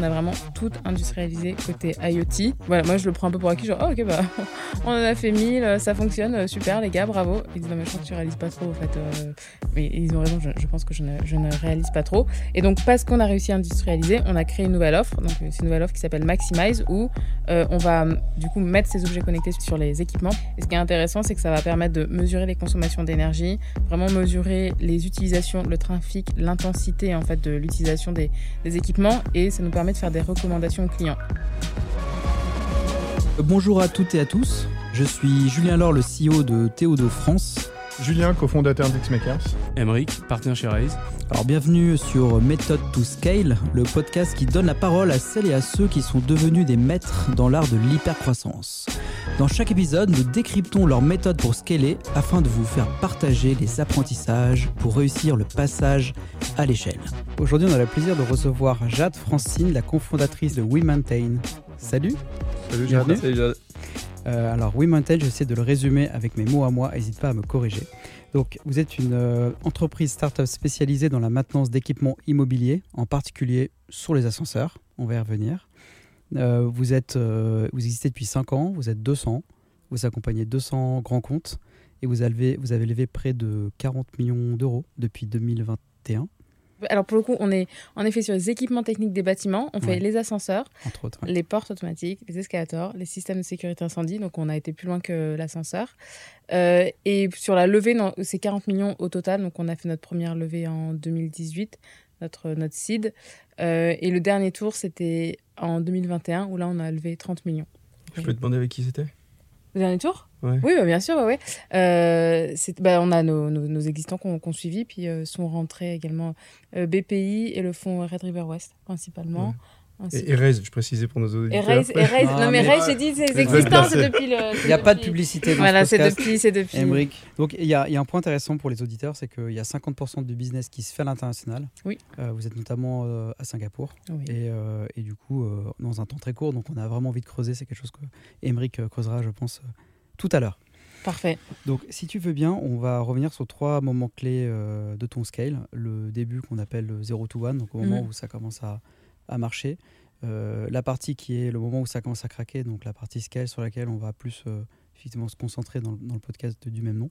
on a vraiment tout industrialisé côté IoT. Voilà, moi je le prends un peu pour acquis, genre, oh, ok, bah, on en a fait 1000, ça fonctionne, super, les gars, bravo. Ils disent, non, mais je crois que tu réalises pas trop, en fait. mais ils ont raison, je, pense que je ne, je ne, réalise pas trop. Et donc, parce qu'on a réussi à industrialiser, on a créé une nouvelle offre. Donc, c'est une nouvelle offre qui s'appelle Maximize, où on va du coup mettre ces objets connectés sur les équipements. Et ce qui est intéressant, c'est que ça va permettre de mesurer les consommations d'énergie, vraiment mesurer les utilisations, le trafic, l'intensité en fait de l'utilisation des, des équipements et ça nous permet de faire des recommandations aux clients. Bonjour à toutes et à tous, je suis Julien Laure, le CEO de Théodo France. Julien, cofondateur d'Xmakers. Emeric, partenaire chez Raise. Alors bienvenue sur Method to Scale, le podcast qui donne la parole à celles et à ceux qui sont devenus des maîtres dans l'art de l'hypercroissance. Dans chaque épisode, nous décryptons leur méthode pour scaler afin de vous faire partager les apprentissages pour réussir le passage à l'échelle. Aujourd'hui, on a le plaisir de recevoir Jade Francine, la cofondatrice de WeMaintain. Salut Salut Jade. Salut Jade. Euh, alors, WeMaintain, j'essaie de le résumer avec mes mots à moi, n'hésite pas à me corriger. Donc, vous êtes une euh, entreprise start-up spécialisée dans la maintenance d'équipements immobiliers, en particulier sur les ascenseurs. On va y revenir. Euh, vous, êtes, vous existez depuis 5 ans, vous êtes 200, vous accompagnez 200 grands comptes et vous avez, vous avez levé près de 40 millions d'euros depuis 2021 alors pour le coup, on est en effet sur les équipements techniques des bâtiments. On fait les ascenseurs, les portes automatiques, les escalators, les systèmes de sécurité incendie. Donc on a été plus loin que l'ascenseur. Euh, et sur la levée, c'est 40 millions au total. Donc on a fait notre première levée en 2018, notre, notre seed. Euh, et le dernier tour, c'était en 2021, où là on a levé 30 millions. Je peux te demander avec qui c'était? Le dernier tour Oui, bah, bien sûr. Ouais, euh, bah, on a nos, existants qu'on suivi, puis euh, sont rentrés également euh, BPI et le fonds Red River West, principalement. Et, Raise, je précisais pour nos auditeurs. Et Raise, non, mais Raise, j'ai dit, c'est existants, c'est depuis le. Il n'y a pas de publicité dans Voilà, c'est depuis, c'est depuis. Donc, il y, a, y, a un point intéressant pour les auditeurs, c'est qu'il y a 50% du business qui se fait à l'international. Oui. Euh, vous êtes notamment euh, à Singapour. Et, euh, et, du coup, dans un temps très court, donc on a vraiment envie de creuser. C'est quelque chose que Emmerich creusera, je pense, tout à l'heure. Parfait. Donc, si tu veux bien, on va revenir sur trois moments clés de ton scale. Le début qu'on appelle 0 to 1, donc au moment mhm. où ça commence à, à marcher. Euh, la partie qui est le moment où ça commence à craquer, donc la partie scale sur laquelle on va plus euh, se concentrer dans, le podcast du même nom.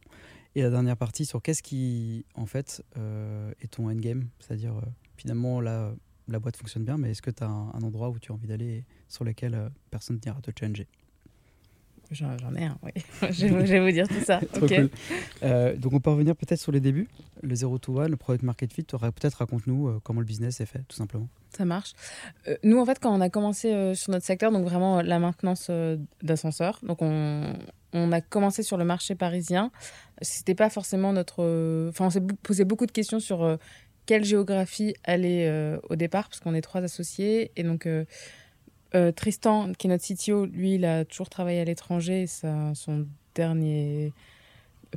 Et la dernière partie sur qu'est-ce qui en fait euh, est ton endgame, c'est-à-dire finalement la boîte fonctionne bien, mais est-ce que tu as un, un, endroit où tu as envie d'aller sur lequel personne n'ira te changer J'en ai un, oui. je, vais vous dire tout ça. Euh, donc on peut revenir peut-être sur les débuts, le 0 to 1, le product market fit. Peut-être raconte-nous euh, comment le business est fait, tout simplement. Ça marche. Euh, nous, en fait, quand on a commencé sur notre secteur, donc vraiment la maintenance d'ascenseurs, donc on, on, a commencé sur le marché parisien. C'était pas forcément notre. Enfin, on s'est posé beaucoup de questions sur quelle géographie aller au départ, parce qu'on est trois associés. Et donc euh, Tristan, qui est notre CTO, lui, il a toujours travaillé à l'étranger. Son dernier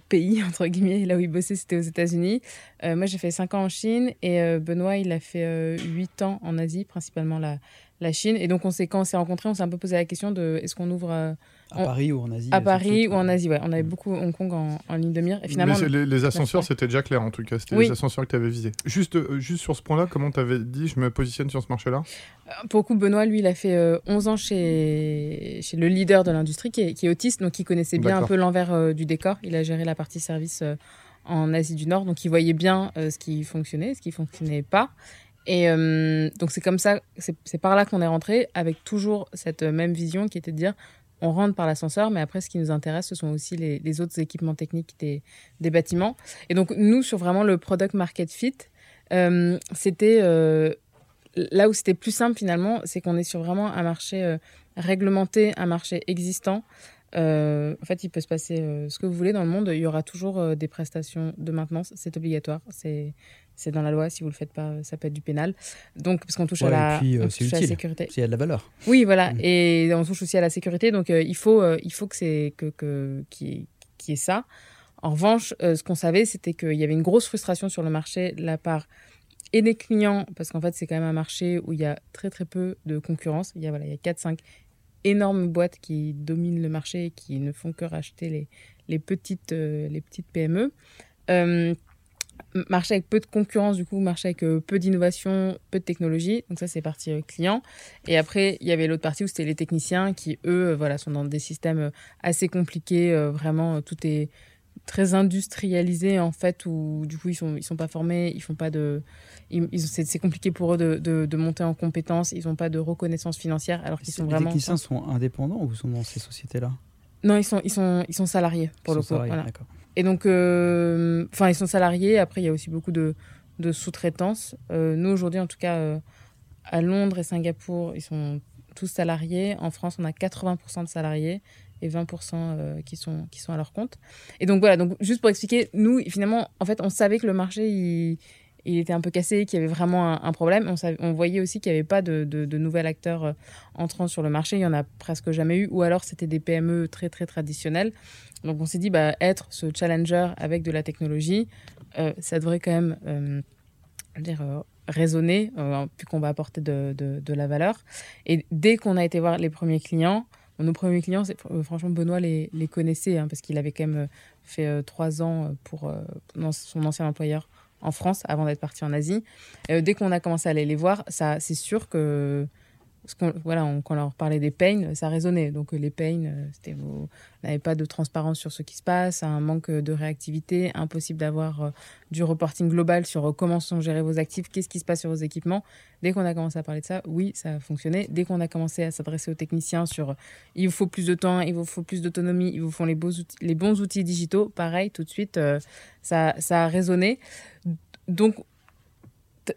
pays, entre guillemets, là où il bossait, c'était aux États-Unis. Euh, moi, j'ai fait 5 ans en Chine et euh, Benoît, il a fait 8 ans en Asie, principalement la, la Chine. Et donc, on quand on s'est rencontrés, on s'est un peu posé la question de est-ce qu'on ouvre à Paris ou en Asie À Paris ou en Asie, ouais. On avait beaucoup Hong Kong en, ligne de mire. Et finalement, les, ascenseurs, c'était déjà clair en tout cas. C'était les ascenseurs que tu avais visés. Juste, euh, juste sur ce point-là, comment tu avais dit je me positionne sur ce marché-là? Euh, Pour le coup, Benoît, lui, il a fait 11 euh, ans chez, chez le leader de l'industrie qui est, qui est, autiste, donc il connaissait bien un peu l'envers du décor. Il a géré la partie service en Asie du Nord, donc il voyait bien ce qui fonctionnait, ce qui fonctionnait pas. Et donc c'est comme ça, c'est par là qu'on est rentré, avec toujours cette même vision qui était de dire on rentre par l'ascenseur, mais après, ce qui nous intéresse, ce sont aussi les, autres équipements techniques des, bâtiments. Et donc, nous, sur vraiment le product market fit, euh, c'était euh, là où c'était plus simple finalement, c'est qu'on est sur vraiment un marché euh, réglementé, un marché existant. en fait, il peut se passer ce que vous voulez dans le monde. Il y aura toujours des prestations de maintenance. C'est obligatoire. C'est dans la loi. Si vous le faites pas, ça peut être du pénal. Donc, parce qu'on touche, à, la, euh, sécurité. Il y a de la valeur. Oui, voilà. Mm. Et on touche aussi à la sécurité. Donc, euh, il faut, euh, il faut que c'est que, que qui est, ça. En revanche, ce qu'on savait, c'était qu'il y avait une grosse frustration sur le marché de la part et des clients, parce qu'en fait, c'est quand même un marché où il y a très très peu de concurrence. Il y a voilà, il y a 4-5 énormes boîtes qui dominent le marché et qui ne font que racheter les, les petites les petites PME. Marché avec peu de concurrence, du coup, marché avec peu d'innovation, peu de technologie. Donc ça, c'est partie client. Et après, il y avait l'autre partie où c'était les techniciens qui, eux, voilà, sont dans des systèmes assez compliqués. vraiment, tout est très industrialisé en fait où du coup ils sont ils sont pas formés ils font pas de c'est compliqué pour eux de, de, monter en compétences ils ont pas de reconnaissance financière alors qu'ils sont vraiment les techniciens sont indépendants ou sont dans ces sociétés là non ils sont ils sont ils sont salariés pour le coup et donc euh, enfin ils sont salariés. Après il y a aussi beaucoup de, de sous-traitance euh, nous aujourd'hui en tout cas euh, à Londres et Singapour ils sont tous salariés. En France on a 80% de salariés et 20% euh, qui, sont, qui sont à leur compte. Et donc voilà, donc juste pour expliquer, nous, finalement, en fait, on savait que le marché, il, il était un peu cassé, qu'il y avait vraiment un, problème. On, voyait aussi qu'il n'y avait pas de, nouvel acteur euh, entrant sur le marché. Il y en a presque jamais eu, ou alors c'était des PME très très traditionnelles. Donc on s'est dit, bah, être ce challenger avec de la technologie, euh, ça devrait quand même euh, raisonner, puis qu'on va apporter de, la valeur. Et dès qu'on a été voir les premiers clients, nos premiers clients, euh, franchement, Benoît les, connaissait hein, parce qu'il avait quand même euh, fait euh, trois ans pour son ancien employeur en France avant d'être parti en Asie. dès qu'on a commencé à aller les voir, ça, c'est sûr que voilà, quand on leur parlait des pains, ça résonnait. Donc les pains, euh, c'était vous n'avez pas de transparence sur ce qui se passe, un manque de réactivité, impossible d'avoir euh, du reporting global sur euh, comment sont gérés vos actifs, qu'est-ce qui se passe sur vos équipements. Dès qu'on a commencé à parler de ça, oui, ça a fonctionné. Dès qu'on a commencé à s'adresser aux techniciens sur il vous faut plus de temps, il vous faut plus d'autonomie, il vous faut les, beaux les bons outils digitaux, pareil, tout de suite, ça, ça a résonné. Donc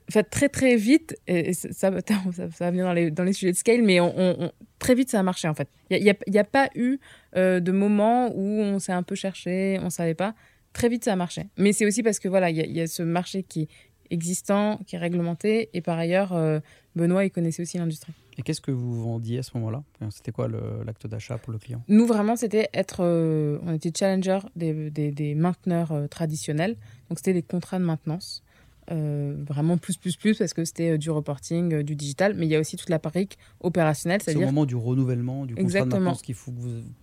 fait, très très vite, et ça, ça, va venir dans les, dans les sujets de scale, mais on, très vite ça a marché en fait. Il n'y a, y a, pas eu euh, de moment où on s'est un peu cherché, on ne savait pas. Très vite ça a marché. Mais c'est aussi parce que voilà, il y, a ce marché qui est existant, qui est réglementé, et par ailleurs, euh, Benoît, il connaissait aussi l'industrie. Et qu'est-ce que vous vendiez à ce moment-là? C'était quoi l'acte d'achat pour le client? Nous, vraiment, c'était être. Euh, on était challenger des, des, des mainteneurs traditionnels. Donc, c'était des contrats de maintenance. Euh, vraiment plus, plus, plus, parce que c'était euh, du reporting, euh, du digital, mais il y a aussi toute la brique opérationnelle. C'est au moment du renouvellement, du contrat Exactement. de qu'il faut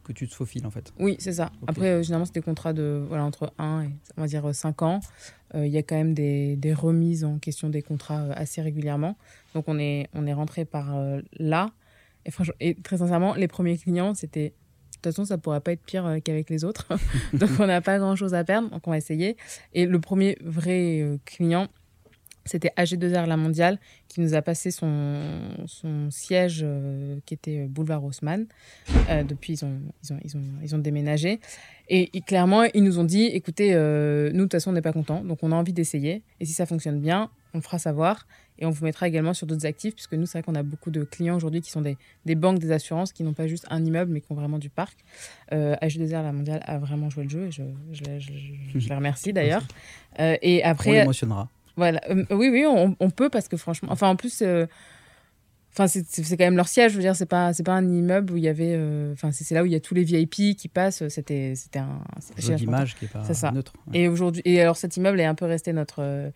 que, tu te faufiles, en fait. Oui, c'est ça. Après, généralement, c'est des contrats de, voilà, entre 1 et, on va dire, 5 ans. Il y a quand même des, des, remises en question des contrats assez régulièrement. Donc, on est, on est rentré par là. Et, franchement, et très sincèrement, les premiers clients, c'était toute façon, ça pourrait pas être pire qu'avec les autres. donc, on n'a pas grand chose à perdre. Donc, on va essayer. Et le premier vrai client, c'était AG2R La Mondiale qui nous a passé son, son siège euh, qui était euh, boulevard Haussmann. Euh, depuis, ils ont, ils, ont, ils, ont, ils ont déménagé. Et, clairement, ils nous ont dit écoutez, nous, de toute façon, on n'est pas contents, donc on a envie d'essayer. Et si ça fonctionne bien, on fera savoir. Et on vous mettra également sur d'autres actifs, puisque nous, c'est vrai qu'on a beaucoup de clients aujourd'hui qui sont des, des, banques, des assurances, qui n'ont pas juste un immeuble, mais qui ont vraiment du parc. AG2R La Mondiale a vraiment joué le jeu, et je, je, je, je les remercie d'ailleurs. et après. On l'émotionnera. Voilà. Euh, oui, oui, on, peut parce que franchement, enfin en plus, euh, enfin c'est quand même leur siège. Je veux dire, c'est pas c'est pas un immeuble où il y avait, euh, enfin c'est là où il y a tous les VIP qui passent. C'était un jeu d'image qui est pas ça. neutre. Et aujourd'hui, et alors cet immeuble est un peu resté notre,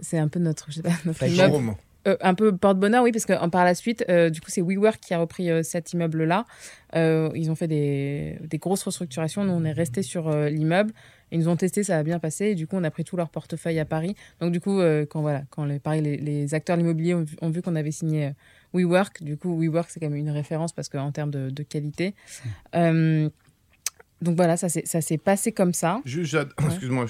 c'est un peu notre, je sais pas, notre immeuble. un peu porte-bonheur, oui, parce que par la suite, du coup, c'est WeWork qui a repris cet immeuble-là. ils ont fait des, des, grosses restructurations. Nous, on est resté sur l'immeuble. Ils nous ont testé, ça a bien passé. Et du coup, on a pris tout leur portefeuille à Paris. Donc, du coup, euh, quand, voilà, quand les, pareil, les, acteurs de l'immobilier ont, vu qu'on avait signé euh, WeWork, du coup, WeWork, c'est quand même une référence parce qu'en termes de, qualité. Euh, donc voilà, ça s'est passé comme ça. excuse-moi,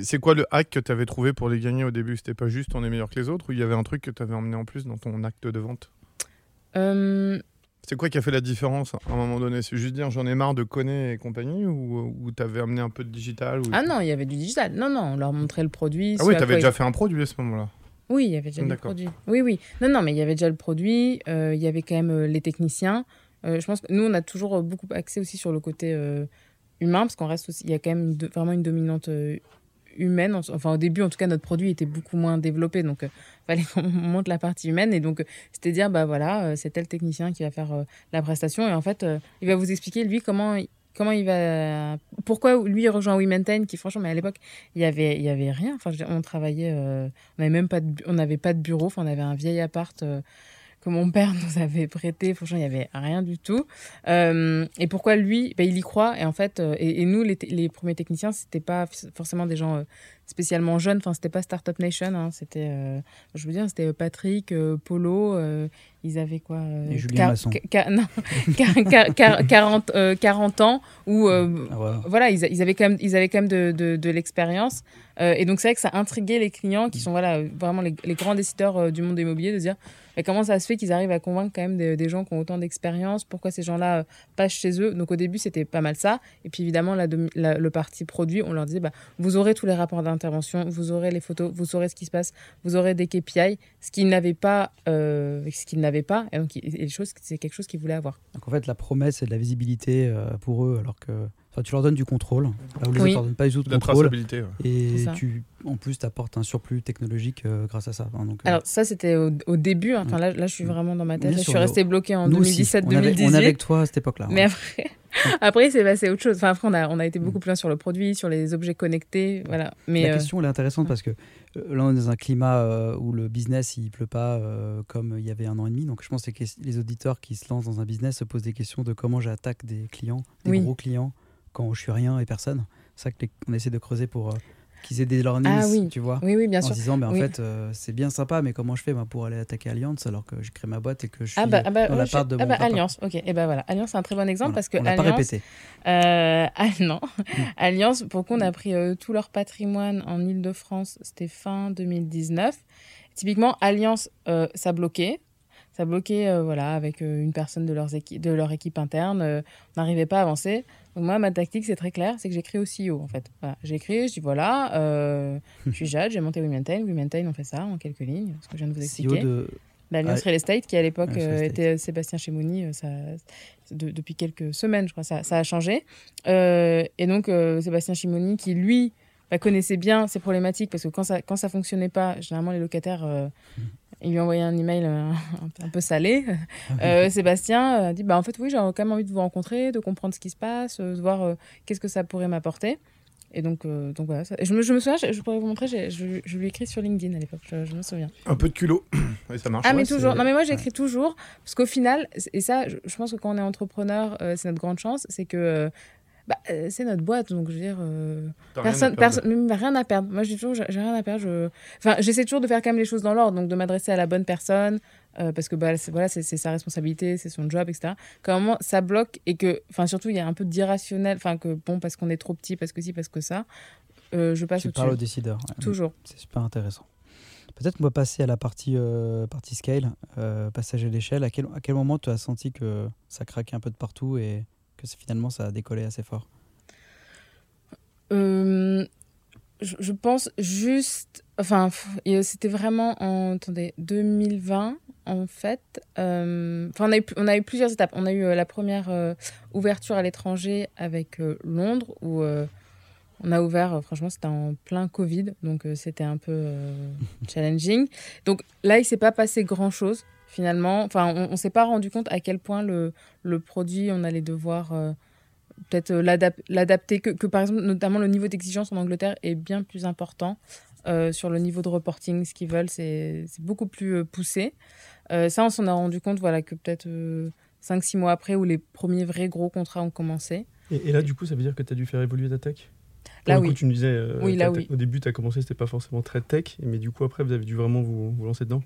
c'est quoi le hack que tu avais trouvé pour les gagner au début? C'était pas juste on est meilleur que les autres ou il y avait un truc que tu avais emmené en plus dans ton acte de vente? C'est quoi qui a fait la différence à un moment donné? C'est juste dire j'en ai marre de connaître et compagnie ou, ou t'avais amené un peu de digital Ah non, il y avait du digital. Non, non, on leur montrait le produit. Ah oui, t'avais déjà fait un produit à ce moment-là Oui, il y avait déjà le produit. Oui, oui. Non, non, mais il y avait déjà le produit, euh, il y avait quand même euh, les techniciens. Euh, je pense que nous, on a toujours beaucoup axé aussi sur le côté humain parce qu'on reste aussi, il y a quand même vraiment une dominante humaine. Enfin, au début, en tout cas, notre produit était beaucoup moins développé. Donc, il euh, fallait qu'on monte la partie humaine. Et donc, c'était dire, bah voilà, euh, c'est tel technicien qui va faire euh, la prestation. Et en fait, il va vous expliquer, lui, comment comment il va pourquoi lui il rejoint WeMaintain qui franchement mais à l'époque il y avait il y avait rien enfin on travaillait on n'avait même pas de, on n'avait pas de bureau enfin on avait un vieil appart mon père nous avait prêté. Franchement, il n'y avait rien du tout. Euh, et pourquoi lui? Bah, Il y croit. Et en fait, euh, et, nous, les, les, premiers techniciens, c'était pas forcément des gens euh, spécialement jeunes. Enfin, c'était pas Startup Nation. Hein. C'était, je veux dire, c'était Patrick, Polo. ils avaient quoi Et Julien non, 40, 40 ans. Ou ah, voilà, ils, ils, avaient quand même, ils avaient quand même de, de, de l'expérience. et donc, c'est vrai que ça intriguait les clients qui sont voilà, vraiment les, les grands décideurs du monde immobilier de dire et comment ça se fait qu'ils arrivent à convaincre quand même des, gens qui ont autant d'expérience? Pourquoi ces gens-là euh, passent chez eux? Donc au début, c'était pas mal ça. Et puis évidemment, le parti produit, on leur disait bah, vous aurez tous les rapports vous aurez les photos, vous saurez ce qui se passe, vous aurez des KPI, ce qu'ils n'avaient pas. Euh, ce qu'ils n'avaient pas. Et donc, c'est quelque chose qu'ils voulaient avoir. Donc en fait, la promesse, c'est de la visibilité euh, pour eux, alors que tu leur donnes du contrôle, là où les autres ne pas du tout de contrôle. Et tu, en plus, tu apportes un surplus technologique euh, grâce à ça. donc, euh, Alors, ça, c'était au, début. Hein. Enfin, là, là, je suis vraiment dans ma tête. je suis resté bloqué en 2017-2018. On, est avec toi à cette époque-là. Mais après, après c'est passé autre chose. Enfin, après, on a, on a été beaucoup mm. plus loin sur le produit, sur les objets connectés. Voilà. Mais, La euh, question, elle est intéressante parce que là, on est dans un climat où le business, il pleut pas comme il y avait un an et demi. Donc, je pense que les auditeurs qui se lancent dans un business se posent des questions de comment j'attaque des clients, des gros clients quand je suis rien et personne. C'est ça qu'on essaie de creuser pour euh, qu'ils aient des learnings, ah, oui. tu vois. Oui, oui, bien en sûr. En disant, mais en fait, euh, c'est bien sympa, mais comment je fais pour aller attaquer Alliance alors que j'ai créé ma boîte et que je ah suis bah, ah bah, dans la part de ah bah, Alliance, ok. Et ben voilà, Alliance, c'est un très bon exemple parce que on Alliance. pas répété. Euh, ah non, mm. Alliance, pour qu'on a pris tout leur patrimoine en Ile-de-France, c'était fin 2019. Typiquement, Alliance, ça bloquait ça bloquait voilà, avec une personne de, leurs de leur équipe interne. on n'arrivait pas à avancer moi, ma tactique, c'est très clair, c'est que j'écris au CEO, en fait. Voilà. J'écris, je dis voilà, euh, je suis Jade, j'ai monté Womentain. Womentain, on fait ça en quelques lignes, ce que je viens de vous e expliquer. de... L'Alliance Real Estate, qui à l'époque euh, était Sébastien Chemouni, euh, ça, depuis quelques semaines, je crois, ça, ça a changé. et donc, Sébastien Chemouni, qui lui bah, connaissait bien ces problématiques, parce que quand ça, quand ça fonctionnait pas, généralement les locataires il lui a envoyé un email euh, un peu salé. Euh, Sébastien a dit bah, En fait, oui, j'ai quand même envie de vous rencontrer, de comprendre ce qui se passe, euh, de voir qu'est-ce que ça pourrait m'apporter. Et donc, donc voilà. Je, me, je, me, souviens, je, pourrais vous montrer, je, je, lui ai écrit sur LinkedIn à l'époque, je, me souviens. Un peu de culot, ça marche. Ah, mais toujours. Non, mais moi, j'écris toujours, parce qu'au final, et ça, je, pense que quand on est entrepreneur, c'est notre grande chance, c'est que bah, euh, c'est notre boîte, donc je veux dire, euh, personne, personne, rien à perdre. Moi, je dis toujours, j'ai rien à perdre. Je... Enfin, j'essaie toujours de faire quand même les choses dans l'ordre, donc de m'adresser à la bonne personne, euh, parce que bah, voilà, c'est sa responsabilité, c'est son job, etc. Quand moment ça bloque et que, enfin, surtout, il y a un peu d'irrationnel, enfin, que bon, parce qu'on est trop petit, parce que si, parce que ça, je passe au-dessus. Tu parles au décideur. Toujours. C'est super intéressant. Peut-être qu'on va passer à la partie, partie scale, passage à l'échelle. À quel, à quel moment tu as senti que ça craquait un peu de partout et que finalement ça a décollé assez fort euh, je, pense juste. Enfin, c'était vraiment en attendez, 2020, en fait. Euh, enfin, on, a eu, on a eu plusieurs étapes. On a eu euh, la première ouverture à l'étranger avec Londres, où on a ouvert, franchement, c'était en plein Covid, donc c'était un peu challenging. Donc là, il s'est pas passé grand-chose finalement. Enfin, on, ne s'est pas rendu compte à quel point le, le produit, on allait devoir euh, peut-être euh, l'adapter. Que, que, par exemple, notamment le niveau d'exigence en Angleterre est bien plus important euh, sur le niveau de reporting. Ce qu'ils veulent, c'est beaucoup plus poussé. ça, on s'en a rendu compte, voilà, que peut-être 5-6 mois après, où les premiers vrais gros contrats ont commencé. Et, là, du coup, ça veut dire que tu as dû faire évoluer ta tech? Là, oui. tu me disais, oui, là, oui. au début, tu as commencé, c'était pas forcément très tech, mais du coup, après, vous avez dû vraiment vous, vous lancer dedans?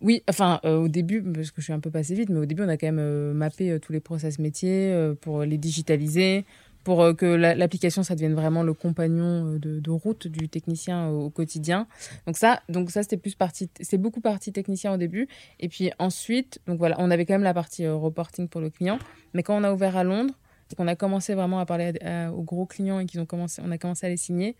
Oui, enfin, euh, au début, parce que je suis un peu passé vite, mais au début, on a quand même euh, mappé euh, tous les process métiers pour les digitaliser, pour que l'application, ça devienne vraiment le compagnon de, route du technicien au, quotidien. Donc ça, donc ça c'était plus partie, c'est beaucoup partie technicien au début. Et puis ensuite, donc voilà, on avait quand même la partie reporting pour le client. Mais quand on a ouvert à Londres, qu'on a commencé vraiment à parler aux gros clients et qu'ils ont commencé, on a commencé à les signer,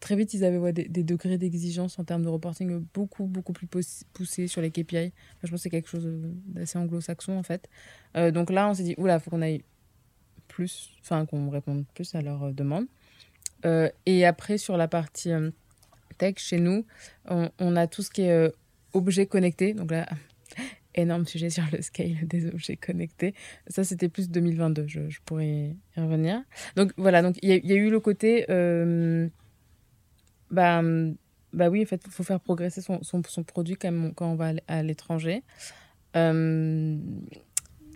très vite, ils avaient des, degrés d'exigence en termes de reporting beaucoup, beaucoup plus poussés sur les KPI. je pense que c'est quelque chose d'assez anglo-saxon, en fait. Euh, donc là, on s'est dit, oula, il faut qu'on aille plus, enfin, qu'on réponde plus à leurs demandes. Euh, et après, sur la partie euh, tech, chez nous, on, a tout ce qui est objets connectés. Donc là, énorme sujet sur le scale des objets connectés. Ça, c'était plus 2022. Je, pourrais y revenir. Donc voilà, donc il y, a eu le côté bah, bah oui, en fait, il faut faire progresser son, son, son, produit quand, même, quand on va à l'étranger. Euh,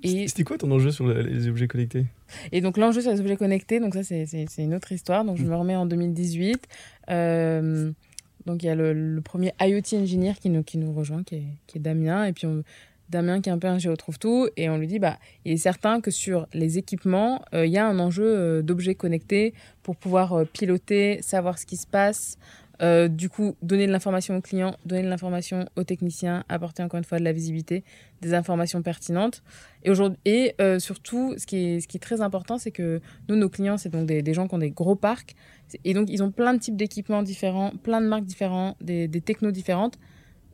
C'était quoi ton enjeu sur les objets connectés? Et donc l'enjeu sur les objets connectés, donc ça c'est une autre histoire. Donc je me remets en 2018. Euh, donc il y a le, premier IoT engineer qui nous, qui nous rejoint, qui est, qui est Damien. Et puis Damien qui est un peu un géotrouve tout. Et on lui dit, bah, il est certain que sur les équipements, euh, il y a un enjeu euh, d'objets connectés pour pouvoir piloter, savoir ce qui se passe, euh, du coup, donner de l'information aux clients, donner de l'information aux techniciens, apporter encore une fois de la visibilité, des informations pertinentes. Et, aujourd'hui, et euh, surtout, ce qui, est, ce qui est très important, c'est que nous, nos clients, c'est donc des, gens qui ont des gros parcs. Et donc, ils ont plein de types d'équipements différents, plein de marques différentes, des technos différentes.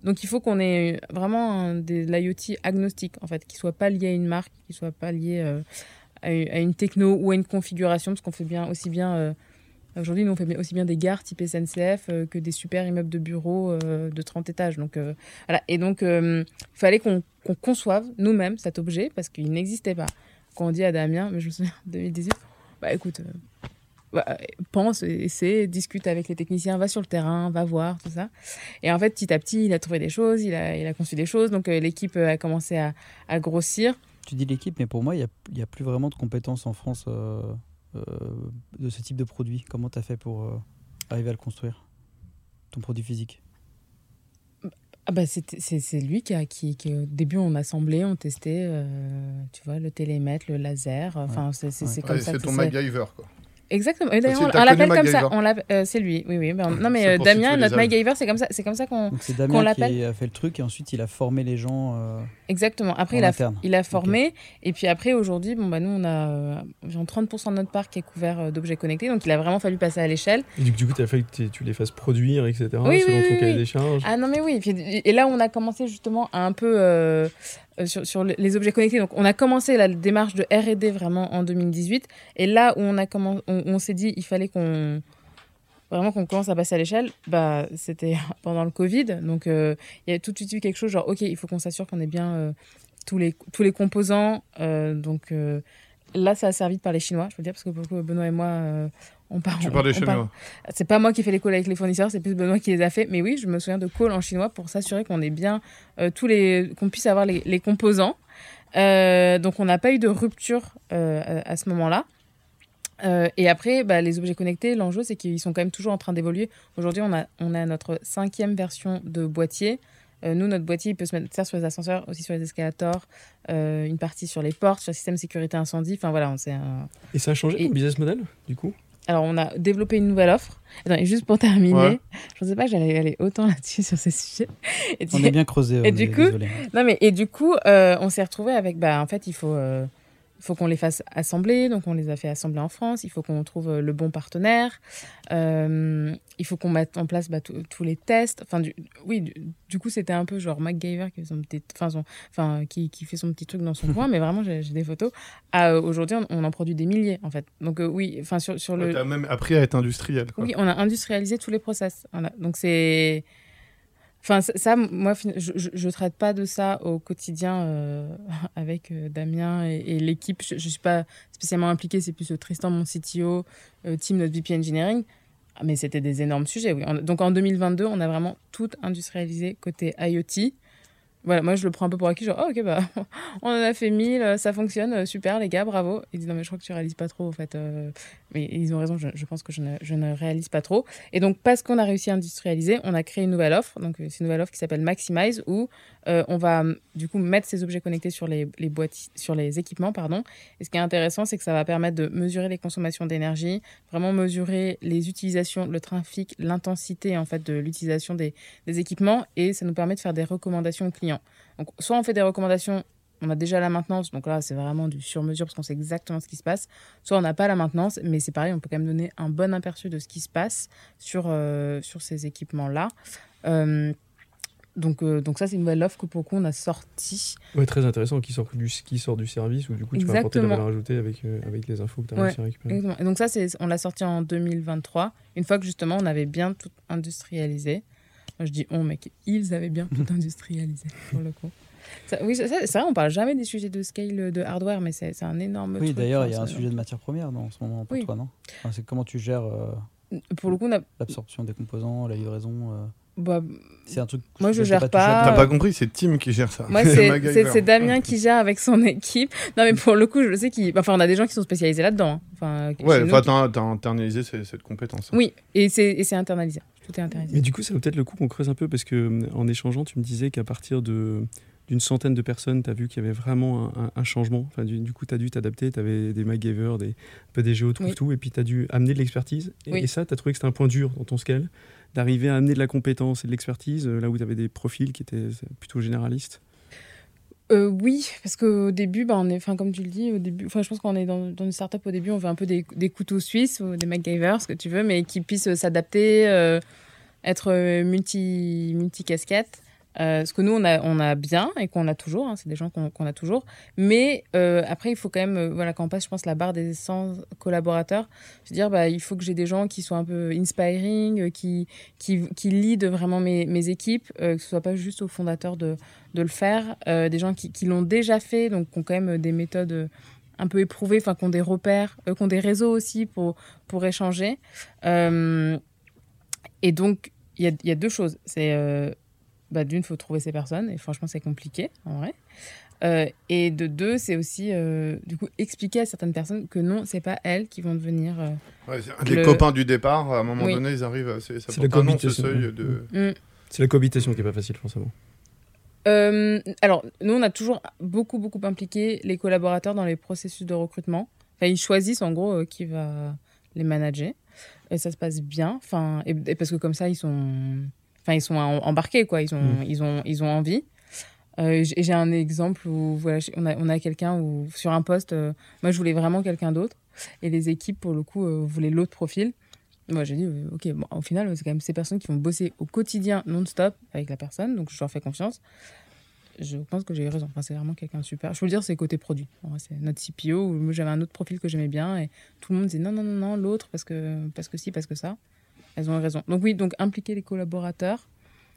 Donc, il faut qu'on ait vraiment de l'IoT agnostique, en fait, qui soit pas lié à une marque, qui soit pas lié euh, à, une techno ou à une configuration, parce qu'on fait bien aussi bien Aujourd'hui, nous, on fait aussi bien des gares type SNCF euh, que des super immeubles de bureaux euh, de 30 étages. Donc, euh, voilà. Et donc, il fallait qu'on conçoive nous-mêmes cet objet parce qu'il n'existait pas. Quand on dit à Damien, mais je me souviens, 2018, bah écoute, pense, essaie, discute avec les techniciens, va sur le terrain, va voir, tout ça. Et en fait, petit à petit, il a trouvé des choses, il a, il a conçu des choses. Donc, l'équipe a commencé à, à, grossir. Tu dis l'équipe, mais pour moi, il n'y a, a, plus vraiment de compétences en France euh, de ce type de produit Comment tu as fait pour euh, arriver à le construire, ton produit physique? Ah bah c'est lui qui, a, qui, qui, au début, on assemblait, on testait, euh, tu vois, le télémètre, le laser. Enfin, c'est comme ça. C'est ton MacGyver, quoi. Exactement. D'ailleurs, on, l'appelle comme ça. On euh, c'est lui. Oui, oui. Ben, non, mais euh, Damien, notre MacGyver, c'est comme ça. C'est comme ça qu'on. C'est Damien qui a fait le truc et ensuite il a formé les gens. Euh, Exactement. Après, il a, il a formé et puis après aujourd'hui, bon bah nous on a environ 30% de notre parc qui est couvert d'objets connectés, donc il a vraiment fallu passer à l'échelle. Et du, coup, tu as fait que tu les fasses produire, etc. Oui, selon ton cahier des charges. Ah non mais oui. Et, là, on a commencé justement à un peu euh, sur, les objets connectés. Donc, on a commencé la démarche de R&D vraiment en 2018. Et là où on a on, s'est dit il fallait qu'on vraiment qu'on commence à passer à l'échelle, bah c'était pendant le Covid. Donc, euh, il y a tout de suite quelque chose genre ok, il faut qu'on s'assure qu'on ait bien euh, tous les tous les composants. donc là, ça a servi de parler chinois, je veux dire, parce que Benoît et moi, on parle. Tu parles des chinois C'est pas moi qui fais les calls avec les fournisseurs, c'est plus Benoît qui les a fait. Mais oui, je me souviens de calls en chinois pour s'assurer qu'on ait bien euh, tous les. qu'on puisse avoir les, les composants. Euh, donc on n'a pas eu de rupture euh, à, ce moment-là. et après, bah, les objets connectés, l'enjeu, c'est qu'ils sont quand même toujours en train d'évoluer. Aujourd'hui, on a, on a notre cinquième version de boîtier. Nous, notre boîtier, il peut se mettre sur les ascenseurs, aussi sur les escalators, une partie sur les portes, sur le système sécurité incendie. Enfin voilà, on sait. Et ça a changé ton business model, du coup? Alors, on a développé une nouvelle offre. et juste pour terminer, je ne sais pas que j'allais aller autant là-dessus sur ces sujets. on est bien creusé. Et, du coup, non mais, et du coup, euh, on s'est retrouvé avec, bah, en fait, il faut, euh, il faut qu'on les fasse assembler, donc on les a fait assembler en France. Il faut qu'on trouve euh, le bon partenaire. Euh, il faut qu'on mette en place bah, tous les tests. Enfin, du, oui, du, coup, c'était un peu genre MacGyver qui fait son petit, enfin, enfin, qui, qui, fait son petit truc dans son coin, mais vraiment, j'ai des photos. Euh, aujourd'hui, on, en produit des milliers, en fait. Donc, oui, enfin, sur, sur le. Tu as même appris à être industriel. Oui, on a industrialisé tous les process. Donc, c'est Enfin, ça, moi, je, ne traite pas de ça au quotidien euh, avec euh, Damien et, l'équipe. Je, ne suis pas spécialement impliquée, c'est plus Tristan, mon CTO, euh, team, notre VP Engineering. Ah, mais c'était des énormes sujets, oui. donc en 2022, on a vraiment tout industrialisé côté IoT voilà, moi je le prends un peu pour acquis, genre, oh, ok, bah, on en a fait 1000, ça fonctionne, euh, super les gars, bravo. Ils disent, non, mais je crois que tu réalises pas trop, en fait. Euh. mais ils ont raison, je, pense que je ne, je ne, réalise pas trop. Et donc, parce qu'on a réussi à industrialiser, on a créé une nouvelle offre, donc euh, c'est une nouvelle offre qui s'appelle Maximize, où on va du coup mettre ces objets connectés sur les, les boîtes, sur les équipements, pardon. Et ce qui est intéressant, c'est que ça va permettre de mesurer les consommations d'énergie, vraiment mesurer les utilisations, le trafic, l'intensité, en fait, de l'utilisation des, des équipements, et ça nous permet de faire des recommandations aux clients. Donc, soit on fait des recommandations, on a déjà la maintenance, donc là, c'est vraiment du sur-mesure parce qu'on sait exactement ce qui se passe. Soit on n'a pas la maintenance, mais c'est pareil, on peut quand même donner un bon aperçu de ce qui se passe sur, euh, sur ces équipements-là. Euh, donc, euh, donc ça, c'est une nouvelle offre que pour on a sorti. Ouais, très intéressant, qui sort du, qui sort du service, où du coup, tu vas apporter de la valeur ajoutée avec, avec les infos que tu as réussi à récupérer. Exactement. Et donc ça, on l'a sorti en 2023, une fois que justement, on avait bien tout industrialisé je dis on, mais ils avaient bien tout industrialisé, pour le coup. oui, c'est vrai, on parle jamais des sujets de scale de hardware, mais c'est un énorme Oui, d'ailleurs, il y a un sujet de matière première en ce moment pour toi, non? C'est comment tu gères euh, pour le coup, l'absorption des composants, la livraison euh. bah, c'est un truc. Moi, je gère pas. T'as pas compris, c'est Tim qui gère ça. Moi, c'est Damien qui gère avec son équipe. Non, mais pour le coup, je sais qu'il. Enfin, on a des gens qui sont spécialisés là-dedans. Hein. Enfin, ouais, enfin, t'as internalisé cette, compétence. Oui, et c'est internalisé. Tout est internalisé. Mais du coup, ça vaut peut-être le coup qu'on creuse un peu parce que en échangeant, tu me disais qu'à partir de d'une centaine de personnes, tu as vu qu'il y avait vraiment un, changement. Enfin, du, coup, tu as dû t'adapter. Tu avais des MacGyver, des, un peu des géos, tout, tout, et puis tu as dû amener de l'expertise. Et, ça, tu as trouvé que c'était un point dur dans ton scale, d'arriver à amener de la compétence et de l'expertise, euh, là où tu avais des profils qui étaient plutôt généralistes euh, oui, parce qu'au début, bah, on est, enfin comme tu le dis, au début, enfin je pense qu'on est dans, dans, une startup au début, on veut un peu des, couteaux suisses ou des MacGyver, ce que tu veux, mais qui puissent s'adapter, euh, être multi multi casquettes. Euh, ce que nous, on a, on a bien et qu'on a toujours, hein, c'est des gens qu'on a toujours. Mais euh, après, il faut quand même, euh, voilà, quand on passe, je pense, la barre des 100 collaborateurs, je veux dire, bah, il faut que j'ai des gens qui soient un peu inspiring, qui, qui, qui lead vraiment mes, mes équipes, que ce soit pas juste aux fondateurs de, de le faire, des gens qui, qui l'ont déjà fait, donc qui ont quand même des méthodes un peu éprouvées, enfin, qui ont des repères, qui ont des réseaux aussi pour, pour échanger. et donc, il y a, y a, deux choses. C'est bah, d'une, il faut trouver ces personnes, et franchement, c'est compliqué, en vrai. Euh, et de deux, c'est aussi, euh, du coup, expliquer à certaines personnes que non, c'est pas elles qui vont devenir. Euh, les copains du départ, à un moment donné, ils arrivent. À, c'est la cohabitation. De... Mm. C'est la cohabitation qui est pas facile, forcément. Alors, nous, on a toujours beaucoup, beaucoup impliqué les collaborateurs dans les processus de recrutement. Enfin, ils choisissent en gros qui va les manager. Et ça se passe bien. Enfin, et parce que comme ça, ils sont Enfin, ils sont embarqués, quoi. Ils ont, mm. ils ont, ils ont envie. Euh, j'ai un exemple où voilà, on a, on a quelqu'un où sur un poste, euh, moi je voulais vraiment quelqu'un d'autre et les équipes pour le coup euh, voulaient l'autre profil. Moi j'ai dit ok, bon, au final c'est quand même ces personnes qui vont bosser au quotidien non-stop avec la personne, donc je leur fais confiance. Je pense que j'ai eu raison. Enfin, c'est vraiment quelqu'un de super. Je peux le dire, c'est côté produit. C'est notre CPO. Moi j'avais un autre profil que j'aimais bien et tout le monde disait non non non non l'autre parce que parce que si parce que ça. Elles ont raison. Donc oui, donc impliquer les collaborateurs.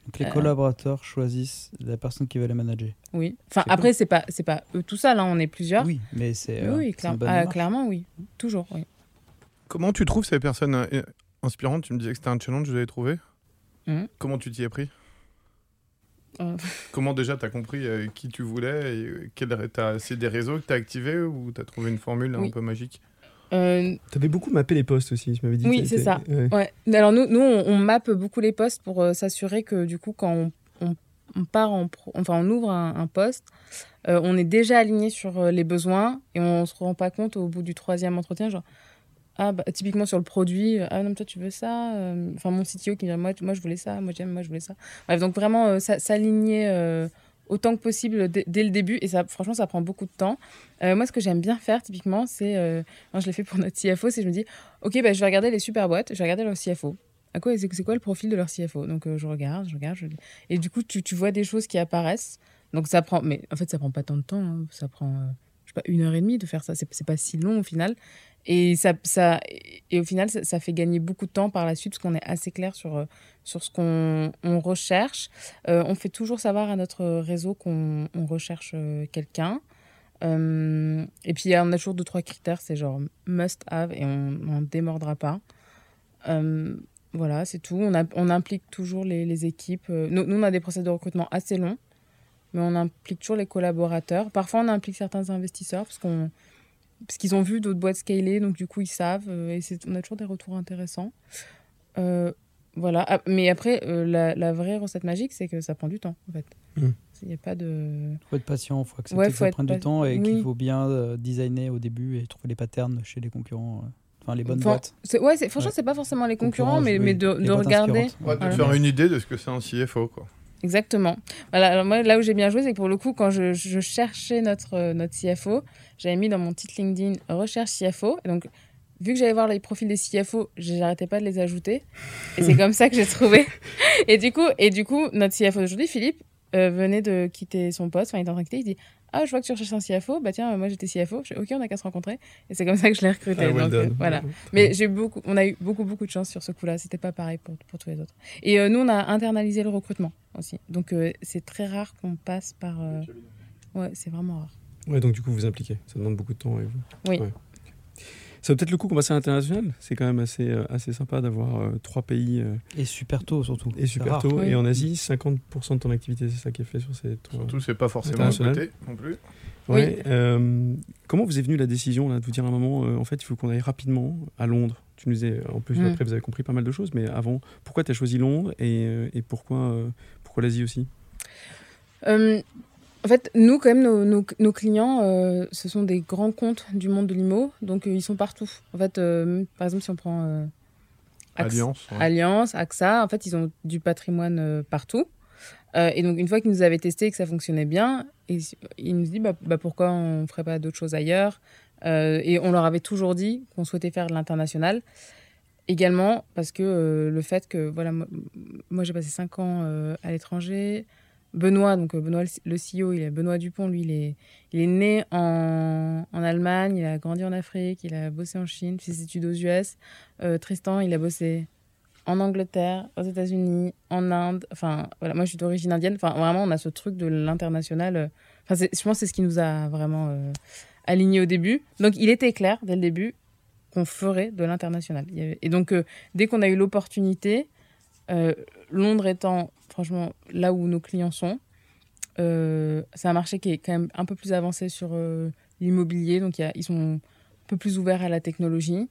Donc les euh, collaborateurs choisissent la personne qui va les manager. Oui. Enfin après c'est pas c'est pas eux tout ça là, on est plusieurs. Oui, mais c'est oui, euh, ah, clairement oui, toujours oui. Comment tu trouves ces personnes euh, inspirantes Tu me disais que c'était un challenge que vous avez trouvé. Mmh. Comment tu t'y es pris? Comment déjà tu as compris qui tu voulais et C'est des réseaux que tu as activés ou tu as trouvé une formule un peu magique? Euh, tu avais beaucoup mappé les postes aussi, tu m'avais dit. Oui, c'est ça. Ouais. Alors nous, nous on, mappe beaucoup les postes pour euh, s'assurer que du coup, quand on, on, part en enfin on ouvre un, poste, euh, on est déjà aligné sur les besoins et on se rend pas compte au bout du troisième entretien, genre ah bah, typiquement sur le produit, ah non toi tu veux ça, enfin mon CTO qui me dit moi, moi je voulais ça, moi j'aime, moi je voulais ça. Bref donc vraiment s'aligner autant que possible dès le début. Et ça, franchement, ça prend beaucoup de temps. Euh, moi, ce que j'aime bien faire, typiquement, c'est. Euh, je l'ai fait pour notre CFO, c'est je me dis, OK, bah, je vais regarder les super boîtes, je vais regarder leur CFO. À quoi, c'est, quoi le profil de leur CFO Donc, euh, je regarde, je regarde. Et du coup, tu, tu, vois des choses qui apparaissent. Donc, ça prend. Mais en fait, ça prend pas tant de temps. Hein. Ça prend, je une heure et demie de faire ça. C'est, pas si long au final. Et, ça, et au final, ça, fait gagner beaucoup de temps par la suite parce qu'on est assez clair sur, euh, sur ce qu'on on recherche. Euh, on fait toujours savoir à notre réseau qu'on on recherche euh, quelqu'un. et puis, on a toujours deux, trois critères. C'est genre must have et on n'en démordra pas. voilà, c'est tout. On, implique toujours les, les équipes. Nous, nous, on a des process de recrutement assez longs, mais on implique toujours les collaborateurs. Parfois, on implique certains investisseurs parce qu'on parce qu'ils ont vu d'autres boîtes scaler, donc du coup ils savent, euh, et on a toujours des retours intéressants. Euh, voilà, ah, mais après, euh, la, vraie recette magique, c'est que ça prend du temps, en fait. Hmm. Il n'y a pas de... faut être patient, il faut accepter que ça prend du temps et qu'il faut bien designer au début et trouver les patterns chez les concurrents. Enfin, les bonnes boîtes. Ouais, franchement, c'est pas forcément les concurrents, mais, mais de, de regarder. de faire une idée de ce que c'est un CFO, quoi. Exactement. Voilà, alors moi, là où j'ai bien joué, c'est que pour le coup, quand je, je cherchais notre, notre CFO, j'avais mis dans mon titre LinkedIn recherche CFO. Et donc, vu que j'allais voir les profils des CFO, j'arrêtais pas de les ajouter. Et c'est comme ça que j'ai trouvé. Et du coup, et du coup notre CFO d'aujourd'hui, Philippe, euh, venait de quitter son poste. Enfin, il était en train de quitter. Il dit Ah, je vois que tu recherches un CFO. Bah tiens, moi j'étais CFO. Je ok, on a qu'à se rencontrer. Et c'est comme ça que je l'ai recruté. Ah, donc, euh, voilà. Mais j'ai beaucoup, on a eu beaucoup, beaucoup de chance sur ce coup-là. C'était pas pareil pour, pour tous les autres. Et euh, nous, on a internalisé le recrutement aussi. Donc, c'est très rare qu'on passe par. Ouais, c'est vraiment rare. Ouais, donc du coup, vous impliquez. Ça demande beaucoup de temps. Et vous... Oui. Ça vaut peut-être le coup qu'on passe à l'international. C'est quand même assez, euh, assez sympa d'avoir euh, trois pays. Euh, et super tôt surtout. Et super tôt. Et en Asie, 50% de ton activité, c'est ça qui est fait sur ces trois. Surtout, c'est pas forcément à côté non plus. Ouais, comment vous est venue la décision là, de vous dire à un moment, en fait, il faut qu'on aille rapidement à Londres? Tu nous disais, en plus, mm. après, vous avez compris pas mal de choses, mais avant, pourquoi tu as choisi Londres et, et pourquoi, pourquoi l'Asie aussi? En fait, nous, quand même, nos, nos, clients, euh, ce sont des grands comptes du monde de l'IMO, donc euh, ils sont partout. En fait, euh, par exemple, si on prend Alliance, Alliance, AXA, en fait, ils ont du patrimoine partout. et donc, une fois qu'ils nous avaient testé et que ça fonctionnait bien, ils, nous disent bah, bah, pourquoi on ne ferait pas d'autres choses ailleurs? et on leur avait toujours dit qu'on souhaitait faire de l'international. Également parce que le fait que, voilà, moi, moi j'ai passé 5 ans à l'étranger. Benoît, donc euh, Benoît le CEO, il est Benoît Dupont, lui, il est, il est né en, en, Allemagne, il a grandi en Afrique, il a bossé en Chine, fait ses études aux US. Euh, Tristan, il a bossé en Angleterre, aux États-Unis, en Inde. Enfin, voilà, moi je suis d'origine indienne. Enfin, vraiment, on a ce truc de l'international. Euh, enfin, je pense que c'est ce qui nous a vraiment alignés au début. Donc, il était clair dès le début qu'on ferait de l'international. Et donc, dès qu'on a eu l'opportunité, Londres étant franchement, là où nos clients sont. Euh, c'est un marché qui est quand même un peu plus avancé sur euh, l'immobilier, donc y a, ils sont un peu plus ouverts à la technologie.